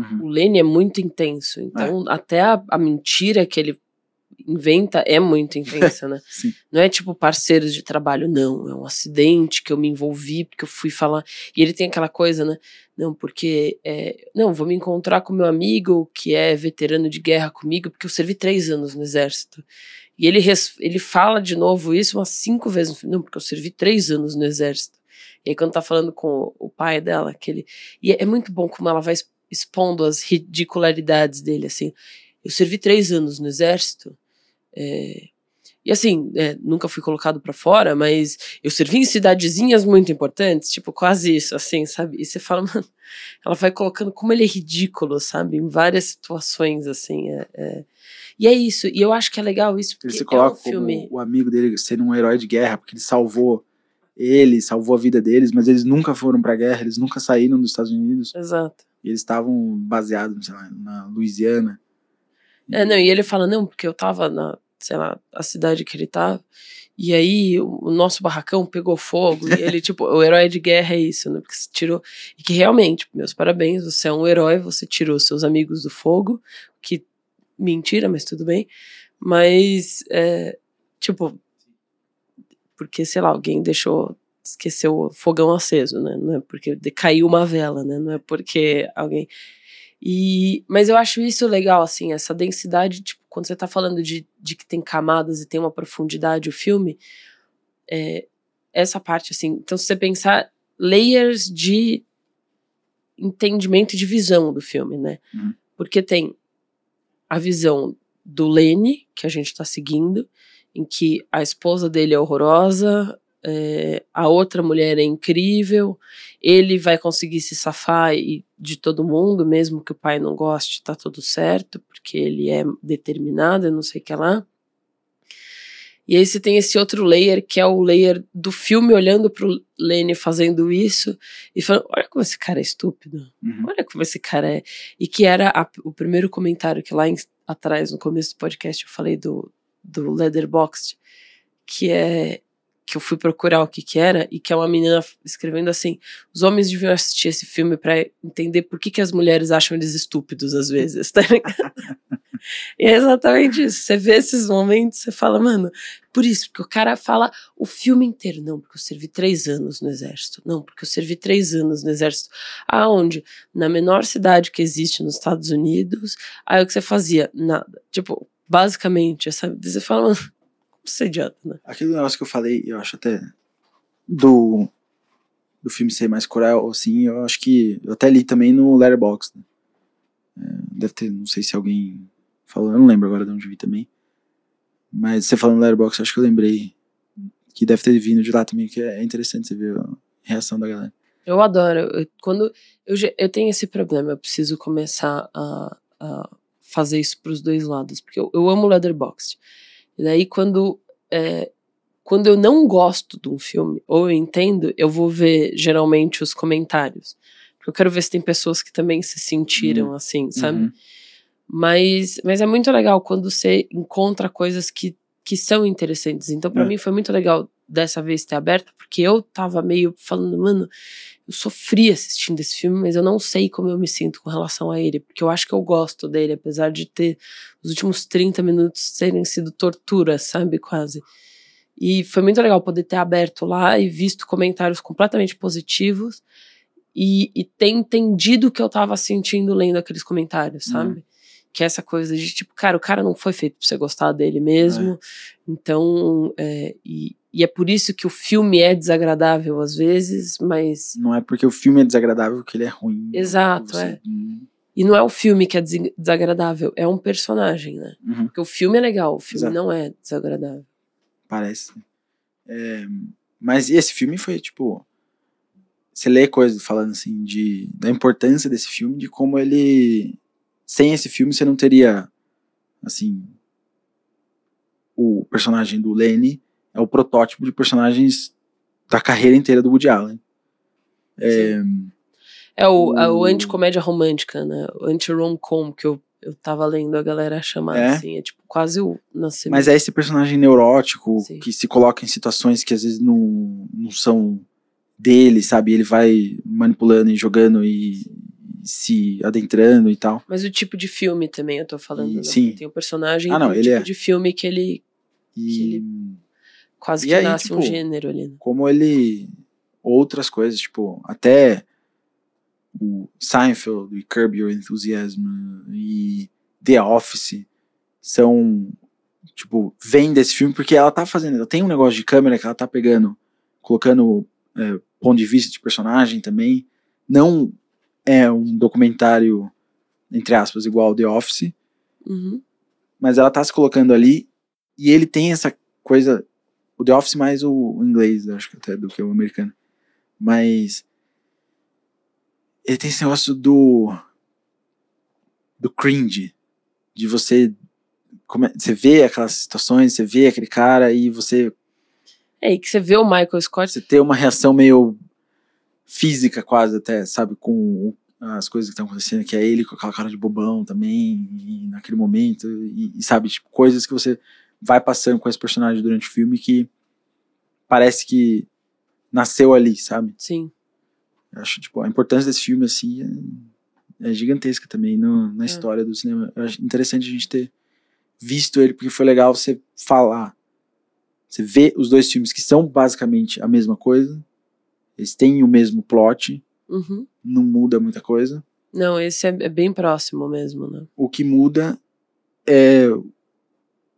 Uhum. O Lenny é muito intenso. Então, até a, a mentira que ele inventa é muito intensa, né? [laughs] Não é tipo parceiros de trabalho, não. É um acidente que eu me envolvi, porque eu fui falar. E ele tem aquela coisa, né? Não, porque. é, não, vou me encontrar com meu amigo que é veterano de guerra comigo, porque eu servi três anos no exército. E ele, res- ele fala de novo isso umas cinco vezes. Não, porque eu servi três anos no exército. E aí, quando tá falando com o, pai dela, que ele. E é, é muito bom como ela vai expondo as ridicularidades dele, assim. Eu servi três anos no exército. é, e assim, é, nunca fui colocado pra fora, mas eu servi em cidadezinhas muito importantes, tipo, quase isso, assim, sabe? E você fala, [laughs] mano, ela vai colocando como ele é ridículo, sabe? Em várias situações, assim. É, é. E é isso, e eu acho que é legal isso, porque Ele se é um coloca filme. como o amigo dele sendo um herói de guerra, porque ele salvou ele, salvou a vida deles, mas eles nunca foram pra guerra, eles nunca saíram dos Estados Unidos, Exato. e eles estavam baseados, sei lá, na Louisiana. É, não, e ele fala, não, porque eu tava na, sei lá, a cidade que ele tava, e aí o, nosso barracão pegou fogo, e ele, [laughs] tipo, o herói de guerra é isso, né, porque você tirou, e que realmente, meus parabéns, você é um herói, você tirou seus amigos do fogo, que, mentira, mas tudo bem, mas, é, tipo, porque, sei lá, alguém deixou, esqueceu o fogão aceso, né, não é porque decaiu uma vela, né, não é porque alguém... E, mas eu acho isso legal, assim, essa densidade, tipo, quando você tá falando de, de que tem camadas e tem uma profundidade o filme, é, essa parte, assim, então se você pensar layers de entendimento de visão do filme, né? Uhum. Porque tem a visão do Lenny, que a gente tá seguindo, em que a esposa dele é horrorosa, é, a outra mulher é incrível, ele vai conseguir se safar e, de todo mundo, mesmo que o pai não goste, tá tudo certo, porque ele é determinado, eu não sei o que lá. E aí você tem esse outro layer, que é o layer do filme olhando pro Lenny fazendo isso e falando, olha como esse cara é estúpido, Uhum. olha como esse cara é. E que era a- o primeiro comentário que lá em- atrás, no começo do podcast, eu falei do, do Letterboxd, que é que eu fui procurar o que que era e que é uma menina escrevendo assim: os homens deviam assistir esse filme pra entender por que que as mulheres acham eles estúpidos às vezes, [laughs] tá ligado? E é exatamente isso. Você vê esses momentos, você fala, mano, por isso, porque o cara fala o filme inteiro. Não, porque eu servi três anos no exército. Não, porque eu servi três anos no exército. Aonde? Na menor cidade que existe nos Estados Unidos. Aí o que você fazia? Nada. Tipo, basicamente, essa, você fala, mano, [laughs] como você é idiota, né? Aquele negócio que eu falei, eu acho até do, do filme ser mais cruel, assim, eu acho que eu até li também no Letterboxd. Né? É, deve ter, não sei se alguém falou, eu não lembro agora de onde vi também. Mas você falando Letterboxd, acho que eu lembrei que deve ter vindo de lá também, que é interessante você ver a reação da galera. Eu adoro. Eu, quando eu, eu tenho esse problema, eu preciso começar a, a fazer isso para os dois lados, porque eu, eu amo Letterboxd. E daí quando é, quando eu não gosto de um filme ou eu entendo, eu vou ver geralmente os comentários. Porque eu quero ver se tem pessoas que também se sentiram uhum. assim, sabe? Uhum. Mas, mas é muito legal quando você encontra coisas que, que são interessantes. Então, para é. mim, foi muito legal dessa vez ter aberto, porque eu tava meio falando, mano, eu sofri assistindo esse filme, mas eu não sei como eu me sinto com relação a ele, porque eu acho que eu gosto dele, apesar de ter os últimos 30 minutos terem sido tortura, sabe? Quase. E foi muito legal poder ter aberto lá e visto comentários completamente positivos e, e ter entendido o que eu tava sentindo lendo aqueles comentários, uhum. sabe? Uhum. Que é essa coisa de tipo, cara, o cara não foi feito pra você gostar dele mesmo. É. Então, é, e, e é por isso que o filme é desagradável às vezes, mas. Não é porque o filme é desagradável que ele é ruim. Exato, você... é. Hum. E não é o filme que é desagradável, é um personagem, né? Uhum. Porque o filme é legal, o filme Exato. não é desagradável. Parece. É, mas esse filme foi tipo você lê coisas falando assim de da importância desse filme, de como ele sem esse filme você não teria assim o personagem do Lenny é o protótipo de personagens da carreira inteira do Woody Allen. É, é o, o, é o anti-comédia romântica, né? O anti-rom-com que eu, eu tava lendo a galera chamar é? assim. É tipo quase o nascimento. Mas é esse personagem neurótico Sim. que se coloca em situações que às vezes não, não são dele, sabe? Ele vai manipulando e jogando e se adentrando e tal. Mas o tipo de filme também eu tô falando. E, né? Sim. Tem o um personagem ah, não, o ele tipo é. de filme que ele, e... que ele quase e que aí, nasce tipo, um gênero ali. Né? Como ele outras coisas, tipo, até o Seinfeld e Curb Your Enthusiasm e The Office são tipo, vem desse filme porque ela tá fazendo, ela tem um negócio de câmera que ela tá pegando, colocando é, ponto de vista de personagem também. Não é um documentário, entre aspas, igual The Office, uhum. mas ela tá se colocando ali e ele tem essa coisa, o The Office mais o, o inglês, acho que até do que o americano, mas ele tem esse negócio do do cringe, de você você vê aquelas situações, você vê aquele cara e você. É, e que você vê o Michael Scott. Você tem uma reação meio física, quase até, sabe, com as coisas que estão acontecendo, que é ele com aquela cara de bobão também, e naquele momento, e, e, sabe, tipo, coisas que você vai passando com esse personagem durante o filme que parece que nasceu ali, sabe? Sim. Eu acho, tipo, a importância desse filme, assim, é, é gigantesca também no, na é. história do cinema. Eu acho interessante a gente ter visto ele, porque foi legal você falar. Você vê os dois filmes que são basicamente a mesma coisa, eles têm o mesmo plot, uhum. não muda muita coisa. Não, esse é, é bem próximo mesmo, né? O que muda é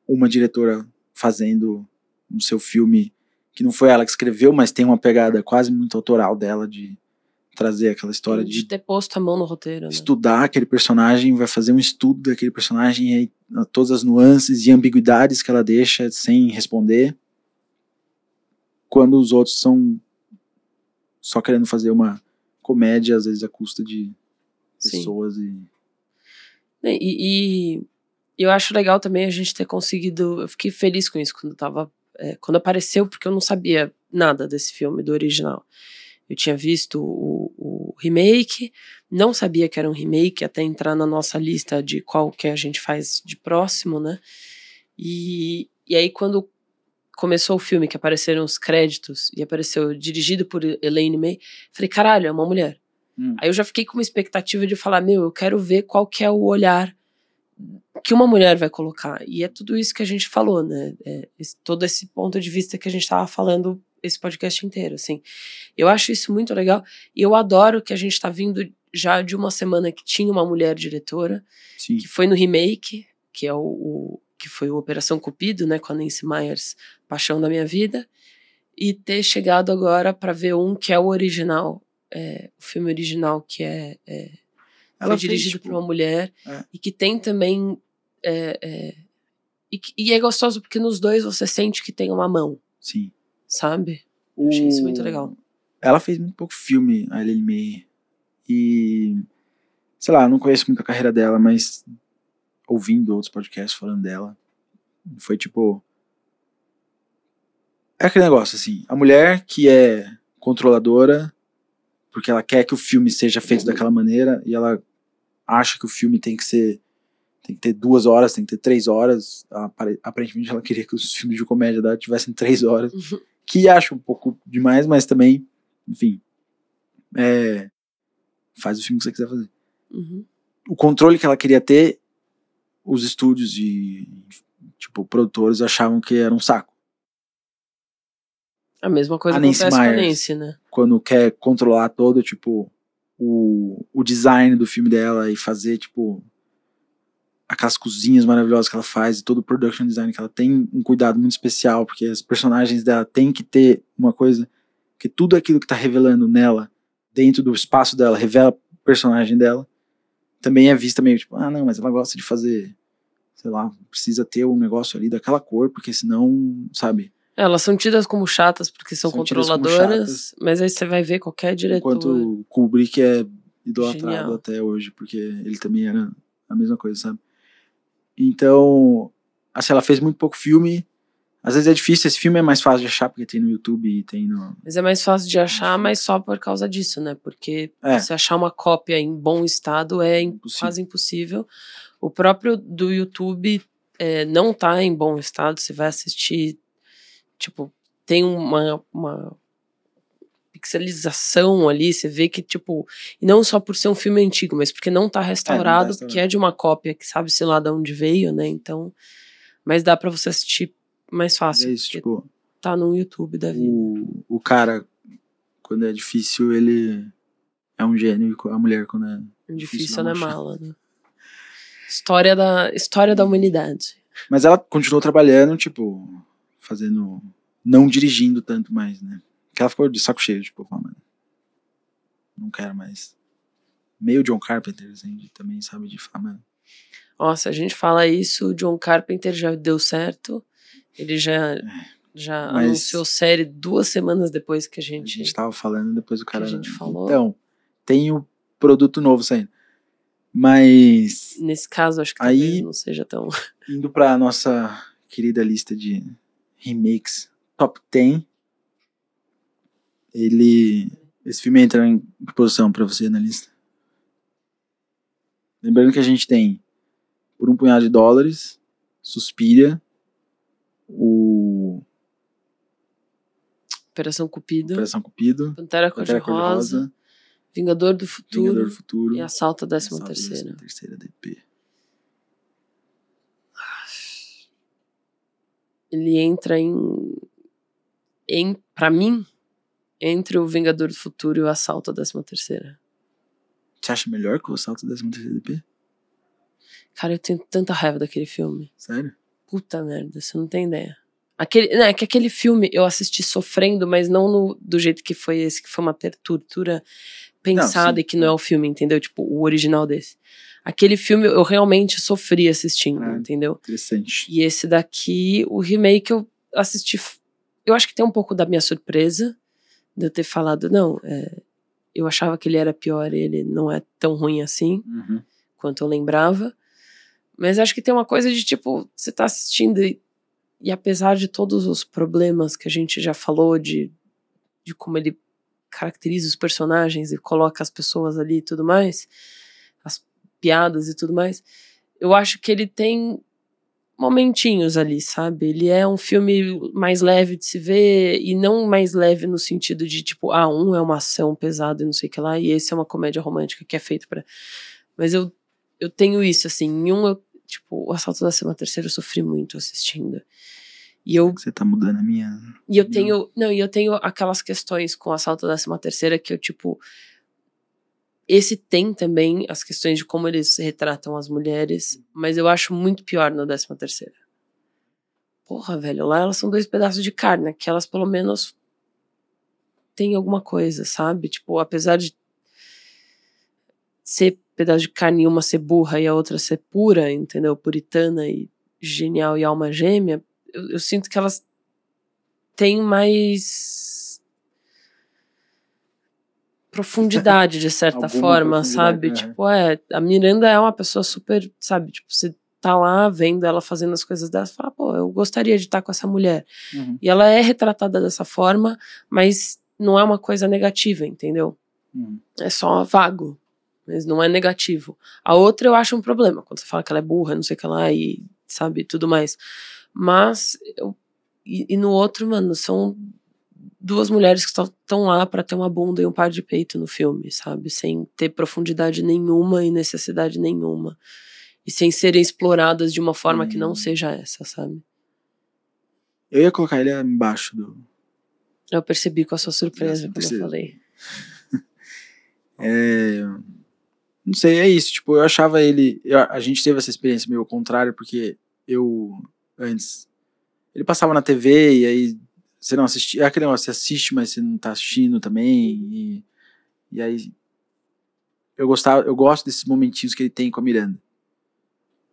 uma diretora fazendo no seu filme que não foi ela que escreveu, mas tem uma pegada quase muito autoral dela de trazer aquela história de, de ter posto a mão no roteiro. Né? Estudar aquele personagem, vai fazer um estudo daquele personagem aí, todas as nuances e ambiguidades que ela deixa sem responder. Quando os outros são só querendo fazer uma comédia, às vezes à custa de pessoas e... e. E, eu acho legal também a gente ter conseguido. Eu fiquei feliz com isso quando tava. É, quando apareceu, porque eu não sabia nada desse filme, do original. Eu tinha visto o, o, remake, não sabia que era um remake até entrar na nossa lista de qual que a gente faz de próximo, né? E, e aí quando começou o filme, que apareceram os créditos e apareceu dirigido por Elaine May, falei, caralho, é uma mulher. Hum. Aí eu já fiquei com uma expectativa de falar, meu, eu quero ver qual que é o olhar que uma mulher vai colocar. E é tudo isso que a gente falou, né? É, esse, todo esse ponto de vista que a gente estava falando esse podcast inteiro, assim. Eu acho isso muito legal e eu adoro que a gente está vindo já de uma semana que tinha uma mulher diretora, Sim. que foi no remake, que é o, o que foi o Operação Cupido, né, com a Nancy Myers, Paixão da Minha Vida, e ter chegado agora para ver um que é o original, é, o filme original que é, é Ela foi dirigido fez, tipo, por uma mulher é. e que tem também é, é, e, e é gostoso porque nos dois você sente que tem uma mão, Sim. sabe? Eu achei isso muito legal. Ela fez muito pouco filme, a Ellen May. E. Sei lá, não conheço muito a carreira dela, mas ouvindo outros podcasts falando dela, foi tipo. É aquele negócio, assim. A mulher que é controladora, porque ela quer que o filme seja feito daquela maneira, e ela acha que o filme tem que ser. Tem que ter duas horas, tem que ter três horas. Apare- Aparentemente ela queria que os filmes de comédia dela tivessem três horas que acho um pouco demais, mas também, enfim, é, faz o filme que você quiser fazer. Uhum. O controle que ela queria ter, os estúdios e, tipo, produtores achavam que era um saco. A mesma coisa A Nancy acontece com a Myers. Nancy, né? Quando quer controlar todo, tipo, o, o design do filme dela e fazer, tipo, aquelas cozinhas maravilhosas que ela faz e todo o production design que ela tem um cuidado muito especial, porque as personagens dela têm que ter uma coisa que tudo aquilo que tá revelando nela, dentro do espaço dela, revela o personagem dela, também é vista meio tipo, ah, não, mas ela gosta de fazer, sei lá, precisa ter um negócio ali daquela cor, porque senão, sabe, Elas são tidas como chatas porque são, São controladoras, mas aí você vai ver qualquer diretor. Enquanto o Kubrick é idolatrado Genial. até hoje, porque ele também era a mesma coisa, sabe? Então, assim, ela fez muito pouco filme. Às vezes é difícil, esse filme é mais fácil de achar, porque tem no YouTube e tem no. Mas é mais fácil de achar, mas só por causa disso, né? Porque É. você achar uma cópia em bom estado é im- Impossível. quase impossível. O próprio do YouTube é, não tá em bom estado. Você vai assistir, tipo, tem uma, uma pixelização ali, você vê que, tipo, e não só por ser um filme antigo, mas porque não tá restaurado, restaurado. porque é de uma cópia que sabe-se lá de onde veio, né? Então, mas dá pra você assistir mais fácil, é isso, tipo, tá no YouTube da vida. o, o cara, quando é difícil, ele é um gênio, a mulher, quando é. Difícil, difícil não achar. mala, né? História da, história da humanidade. Mas ela continuou trabalhando, tipo, fazendo. Não dirigindo tanto mais, né? Porque ela ficou de saco cheio, tipo, mano, não quero mais. Meio John Carpenter, assim, também sabe de falar, mano. Nossa, a gente fala isso, o John Carpenter já deu certo. Ele já, já Mas- anunciou série duas semanas depois que a A gente. gente tava falando, depois o cara. a gente falou. Então, tem o produto novo saindo. Mas, Nesse caso, acho que Aí- não seja tão. indo pra nossa querida lista de remakes top 10, ele. Esse filme entra em que posição pra você na lista? Lembrando que a gente tem Por um Punhado de Dólares, Suspira, o Operação Cupido, Operação Cupido, Pantera Cor-de-Rosa, Vingador do Futuro Vingador do Futuro e Assalto à Décima Assalto à Terceira. Terceira DP. Ele entra em. em para mim, entre o Vingador do Futuro e o Assalto à Décima Terceira. Você acha melhor que o Assalto da 13 DP? Cara, eu tenho tanta raiva daquele filme. Sério? Puta merda, você não tem ideia. Aquele, não, é que aquele filme eu assisti sofrendo, mas não no- do jeito que foi esse, que foi uma tortura pensada sim. e que não é o filme, entendeu? Tipo, o original desse. Aquele filme eu realmente sofri assistindo, Ah. entendeu? Interessante. E esse daqui, o remake, eu assisti. Eu acho que tem um pouco da minha surpresa de eu ter falado, não, é, eu achava que ele era pior, ele não é tão ruim assim Uhum. quanto eu lembrava. Mas acho que tem uma coisa de tipo, você tá assistindo e, e apesar de todos os problemas que a gente já falou de, de como ele caracteriza os personagens e coloca as pessoas ali e tudo mais, piadas e tudo mais, eu acho que ele tem momentinhos ali, sabe? Ele é um filme mais leve de se ver e não mais leve no sentido de tipo, ah, um é uma ação pesada e não sei o que lá, e esse é uma comédia romântica que é feito pra. Mas eu, eu tenho isso, assim, em um eu tipo, o Assalto da Cima Terceira eu sofri muito assistindo. E eu, Você tá mudando a minha. e eu tenho, não, e eu tenho aquelas questões com o Assalto da Cima Terceira que eu, tipo, esse tem também as questões de como eles retratam as mulheres, mas eu acho muito pior na décima terceira. Porra, velho, lá elas são dois pedaços de carne, aqui elas pelo menos têm alguma coisa, sabe? Tipo, apesar de ser pedaço de carne e uma ser burra e a outra ser pura, entendeu? Puritana e genial e alma gêmea, eu, eu sinto que elas têm mais profundidade, de certa forma, sabe? né? Tipo, é, a Miranda é uma pessoa super, sabe? Tipo, você tá lá vendo ela fazendo as coisas dela, você fala, pô, eu gostaria de estar com essa mulher. Uhum. E ela é retratada dessa forma, mas não é uma coisa negativa, entendeu? Uhum. É só vago, mas não é negativo. A outra eu acho um problema, quando você fala que ela é burra, não sei o que lá, e sabe, tudo mais. Mas, eu, e, e no outro, mano, são duas mulheres que estão lá pra ter uma bunda e um par de peito no filme, sabe? Sem ter profundidade nenhuma e necessidade nenhuma. E sem serem exploradas de uma forma que não Hum. seja essa, sabe? Eu ia colocar ele embaixo do. Eu percebi com a sua surpresa quando eu falei. [laughs] É, Não sei, é isso. Tipo, eu achava ele. eu- a gente teve essa experiência meio ao contrário, porque eu antes. Ele passava na TV e aí você não assistia. É aquele negócio, você assiste, mas você não tá assistindo também. E, e aí. Eu gostava, eu gosto desses momentinhos que ele tem com a Miranda.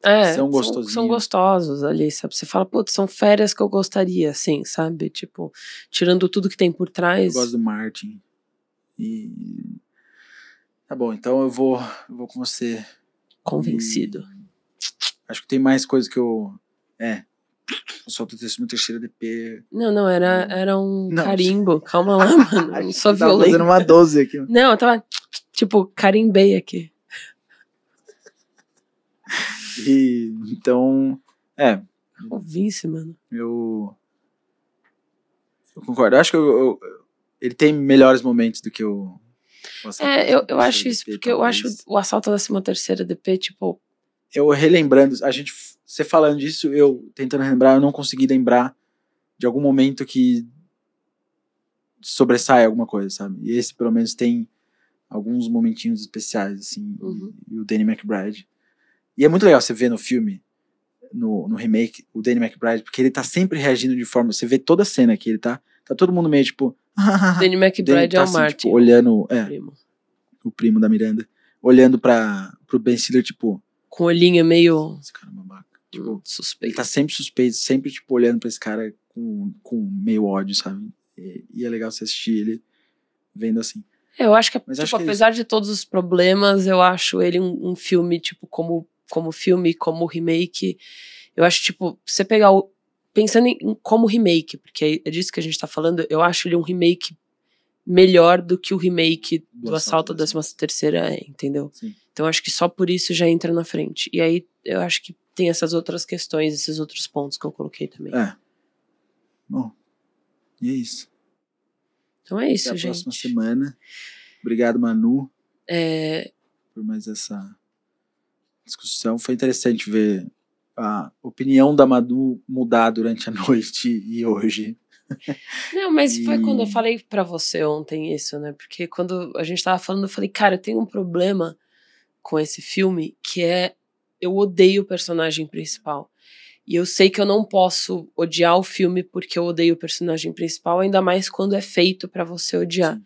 É, São são, gostosinhos. são gostosos ali, sabe? Você fala, putz, são férias que eu gostaria, assim, sabe? Tipo, tirando tudo que tem por Eu trás. gosto do Martin. E. Tá bom, então eu vou, eu vou com você. Convencido. Acho que tem mais coisas que eu. É. Eu solto o texto no terceiro DP. Não, não, era, era um Não. carimbo. [laughs] Calma lá, mano. Não sou Tava fazendo uma 12 aqui. Não, eu tava, tipo, carimbei aqui. E, então, é, O Vince, mano. eu. Eu concordo. Eu acho que eu- eu- ele tem melhores momentos do que o. o É, eu, eu acho isso, DP, porque eu acho talvez. o assalto da cima terceira DP, tipo, Eu relembrando, a gente. Você falando disso, eu tentando lembrar, eu não consegui lembrar de algum momento que sobressai alguma coisa, sabe? E esse, pelo menos, tem alguns momentinhos especiais, assim, Uhum. e, e o Danny McBride. E é muito legal você ver no filme, no, no remake, o Danny McBride, porque ele tá sempre reagindo de forma. Você vê toda a cena que ele tá. Tá todo mundo meio tipo. [laughs] Danny McBride tá é o assim, Martin. tipo, olhando. É, primo. o primo da Miranda. Olhando pra, pro Ben Stiller, tipo. Com o olhinho meio Esse cara é babaca. Tipo, hum, ele suspeito. tá sempre suspeito, sempre, tipo, olhando pra esse cara com, com meio ódio, sabe? E, e é legal você assistir ele vendo assim. É, eu acho que, Mas tipo, acho que é apesar de todos os problemas, eu acho ele um, um filme, tipo, como, como filme, como remake. Eu acho, tipo, você pegar o. Pensando em, em como remake, porque é disso que a gente tá falando, eu acho ele um remake melhor do que o remake do, Do Assalto da 13 terceira é, entendeu? Sim. Então acho que só por isso já entra na frente. E aí eu acho que tem essas outras questões, esses outros pontos que eu coloquei também. É. Bom. E é isso. Então é isso, Até a gente. próxima semana. Obrigado, Manu, É, por mais essa discussão. Foi interessante ver a opinião da Manu mudar durante a [laughs] noite e hoje. Não, mas foi E- quando eu falei pra você ontem isso, né? Porque quando a gente tava falando, eu falei, cara, eu tenho um problema com esse filme que é eu odeio o personagem principal. E eu sei que eu não posso odiar o filme porque eu odeio o personagem principal, ainda mais quando é feito pra você odiar. Sim.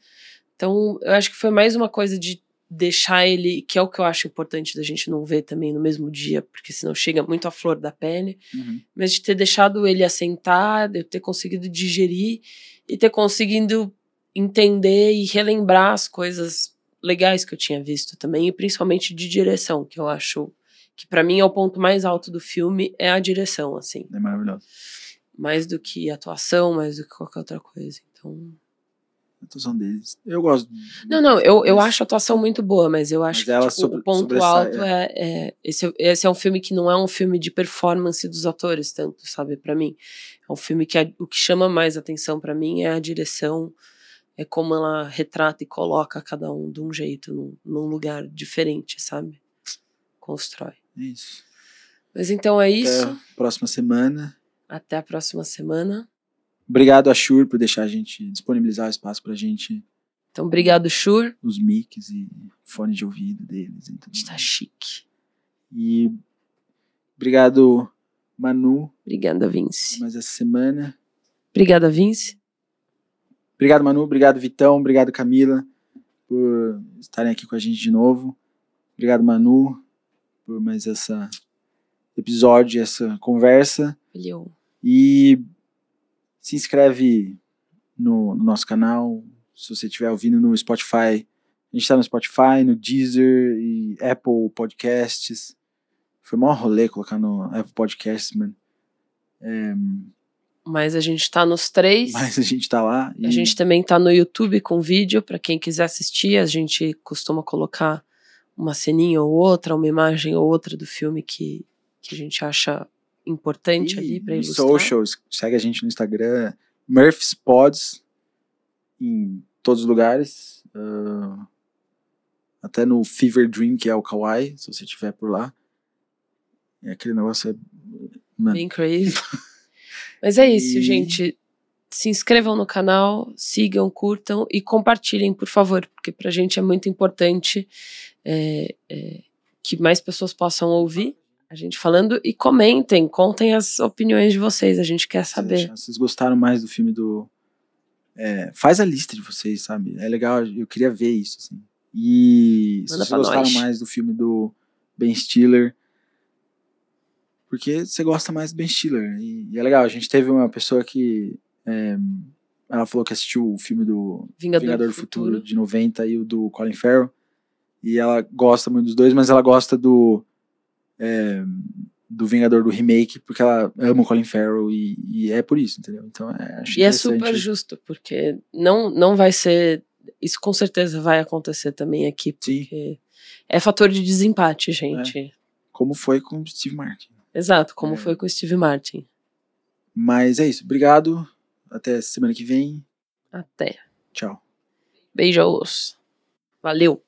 Então, eu acho que foi mais uma coisa de deixar ele, que é o que eu acho importante da gente não ver também no mesmo dia, porque senão chega muito à flor da pele Uhum. mas de ter deixado ele assentar, de eu ter conseguido digerir e ter conseguido entender e relembrar as coisas legais que eu tinha visto também, e principalmente de direção, que eu acho que pra mim é o ponto mais alto do filme, é a direção, assim, É maravilhoso. mais do que atuação, mais do que qualquer outra coisa. Então, A atuação deles. Eu gosto. não, não, eu, eu Mas- acho a atuação muito boa, mas eu acho Mas que tipo, sobre- o ponto alto é, é- esse, esse é um filme que não é um filme de performance dos atores tanto, sabe, Pra mim. É um filme que a- o que chama mais atenção pra mim é a direção, é como ela retrata e coloca cada um de um jeito, num, num lugar diferente, sabe? Constrói. É isso. Mas então é isso. Até a próxima semana. Até a próxima semana. Obrigado a Shure por deixar a gente disponibilizar o espaço pra gente, Então, obrigado, Shur. os mics e fone de ouvido deles. E, tudo Está chique. e obrigado, Manu, Obrigada, Vince. mais essa semana. Obrigada, Vince. Obrigado, Manu. Obrigado, Vitão. Obrigado, Camila, por estarem aqui com a gente de novo. Obrigado, Manu, por mais essa episódio, essa conversa. Valeu. E se inscreve no, no nosso canal. Se você estiver ouvindo no Spotify, a gente está no Spotify, no Deezer e Apple Podcasts. Foi maior rolê colocar no Apple Podcasts, mano. É, Mas a gente tá nos três. mas a gente tá lá. E A gente também tá no YouTube com vídeo, pra quem quiser assistir. A gente costuma colocar uma ceninha ou outra, uma imagem ou outra do filme que, que a gente acha importante E ali pra no ilustrar. socials, segue a gente no Instagram, Murphys Pods, em todos os lugares. ah, até no Fever Dream, que é o Kawaii, se você estiver por lá. E aquele negócio é. Mano, Bem crazy. [laughs] Mas é isso, E- gente. Se inscrevam no canal, sigam, curtam e compartilhem, por favor, porque pra gente é muito importante é, é, que mais pessoas possam ouvir a gente falando e comentem, contem as opiniões de vocês, a gente quer se saber. vocês gostaram mais do filme do. é, faz a lista de vocês, sabe? É legal, eu queria ver isso, assim. E se Manda vocês pra gostaram nós. mais do filme do Ben Stiller. Porque você gosta mais do Ben Stiller. E, e é legal, a gente teve uma pessoa que. é, ela falou que assistiu o filme do Vingador, Vingador do do Futuro. Futuro. de 90 e o do Colin Farrell. E ela gosta muito dos dois, mas ela gosta do. É, do Vingador do remake, porque ela ama o Colin Farrell e, e é por isso, entendeu? Então é, E é super justo, porque não, não vai ser. Isso com certeza vai acontecer também aqui, Sim. porque é fator de desempate, gente. Como foi com o Steve Martin. Exato, como É. foi com o Steve Martin. Mas é isso. Obrigado. Até semana que vem. Até. Tchau. Beijos. Valeu.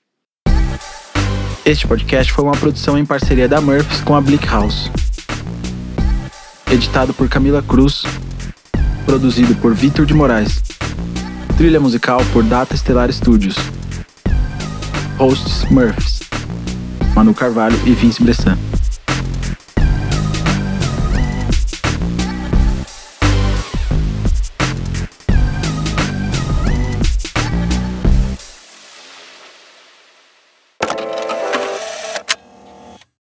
Este podcast foi uma produção em parceria da Murphys com a Bleak House. Editado por Camila Cruz. Produzido por Vitor de Moraes. Trilha musical por Data Estelar Studios. Hosts Murphys. Manu Carvalho e Vince Bressan.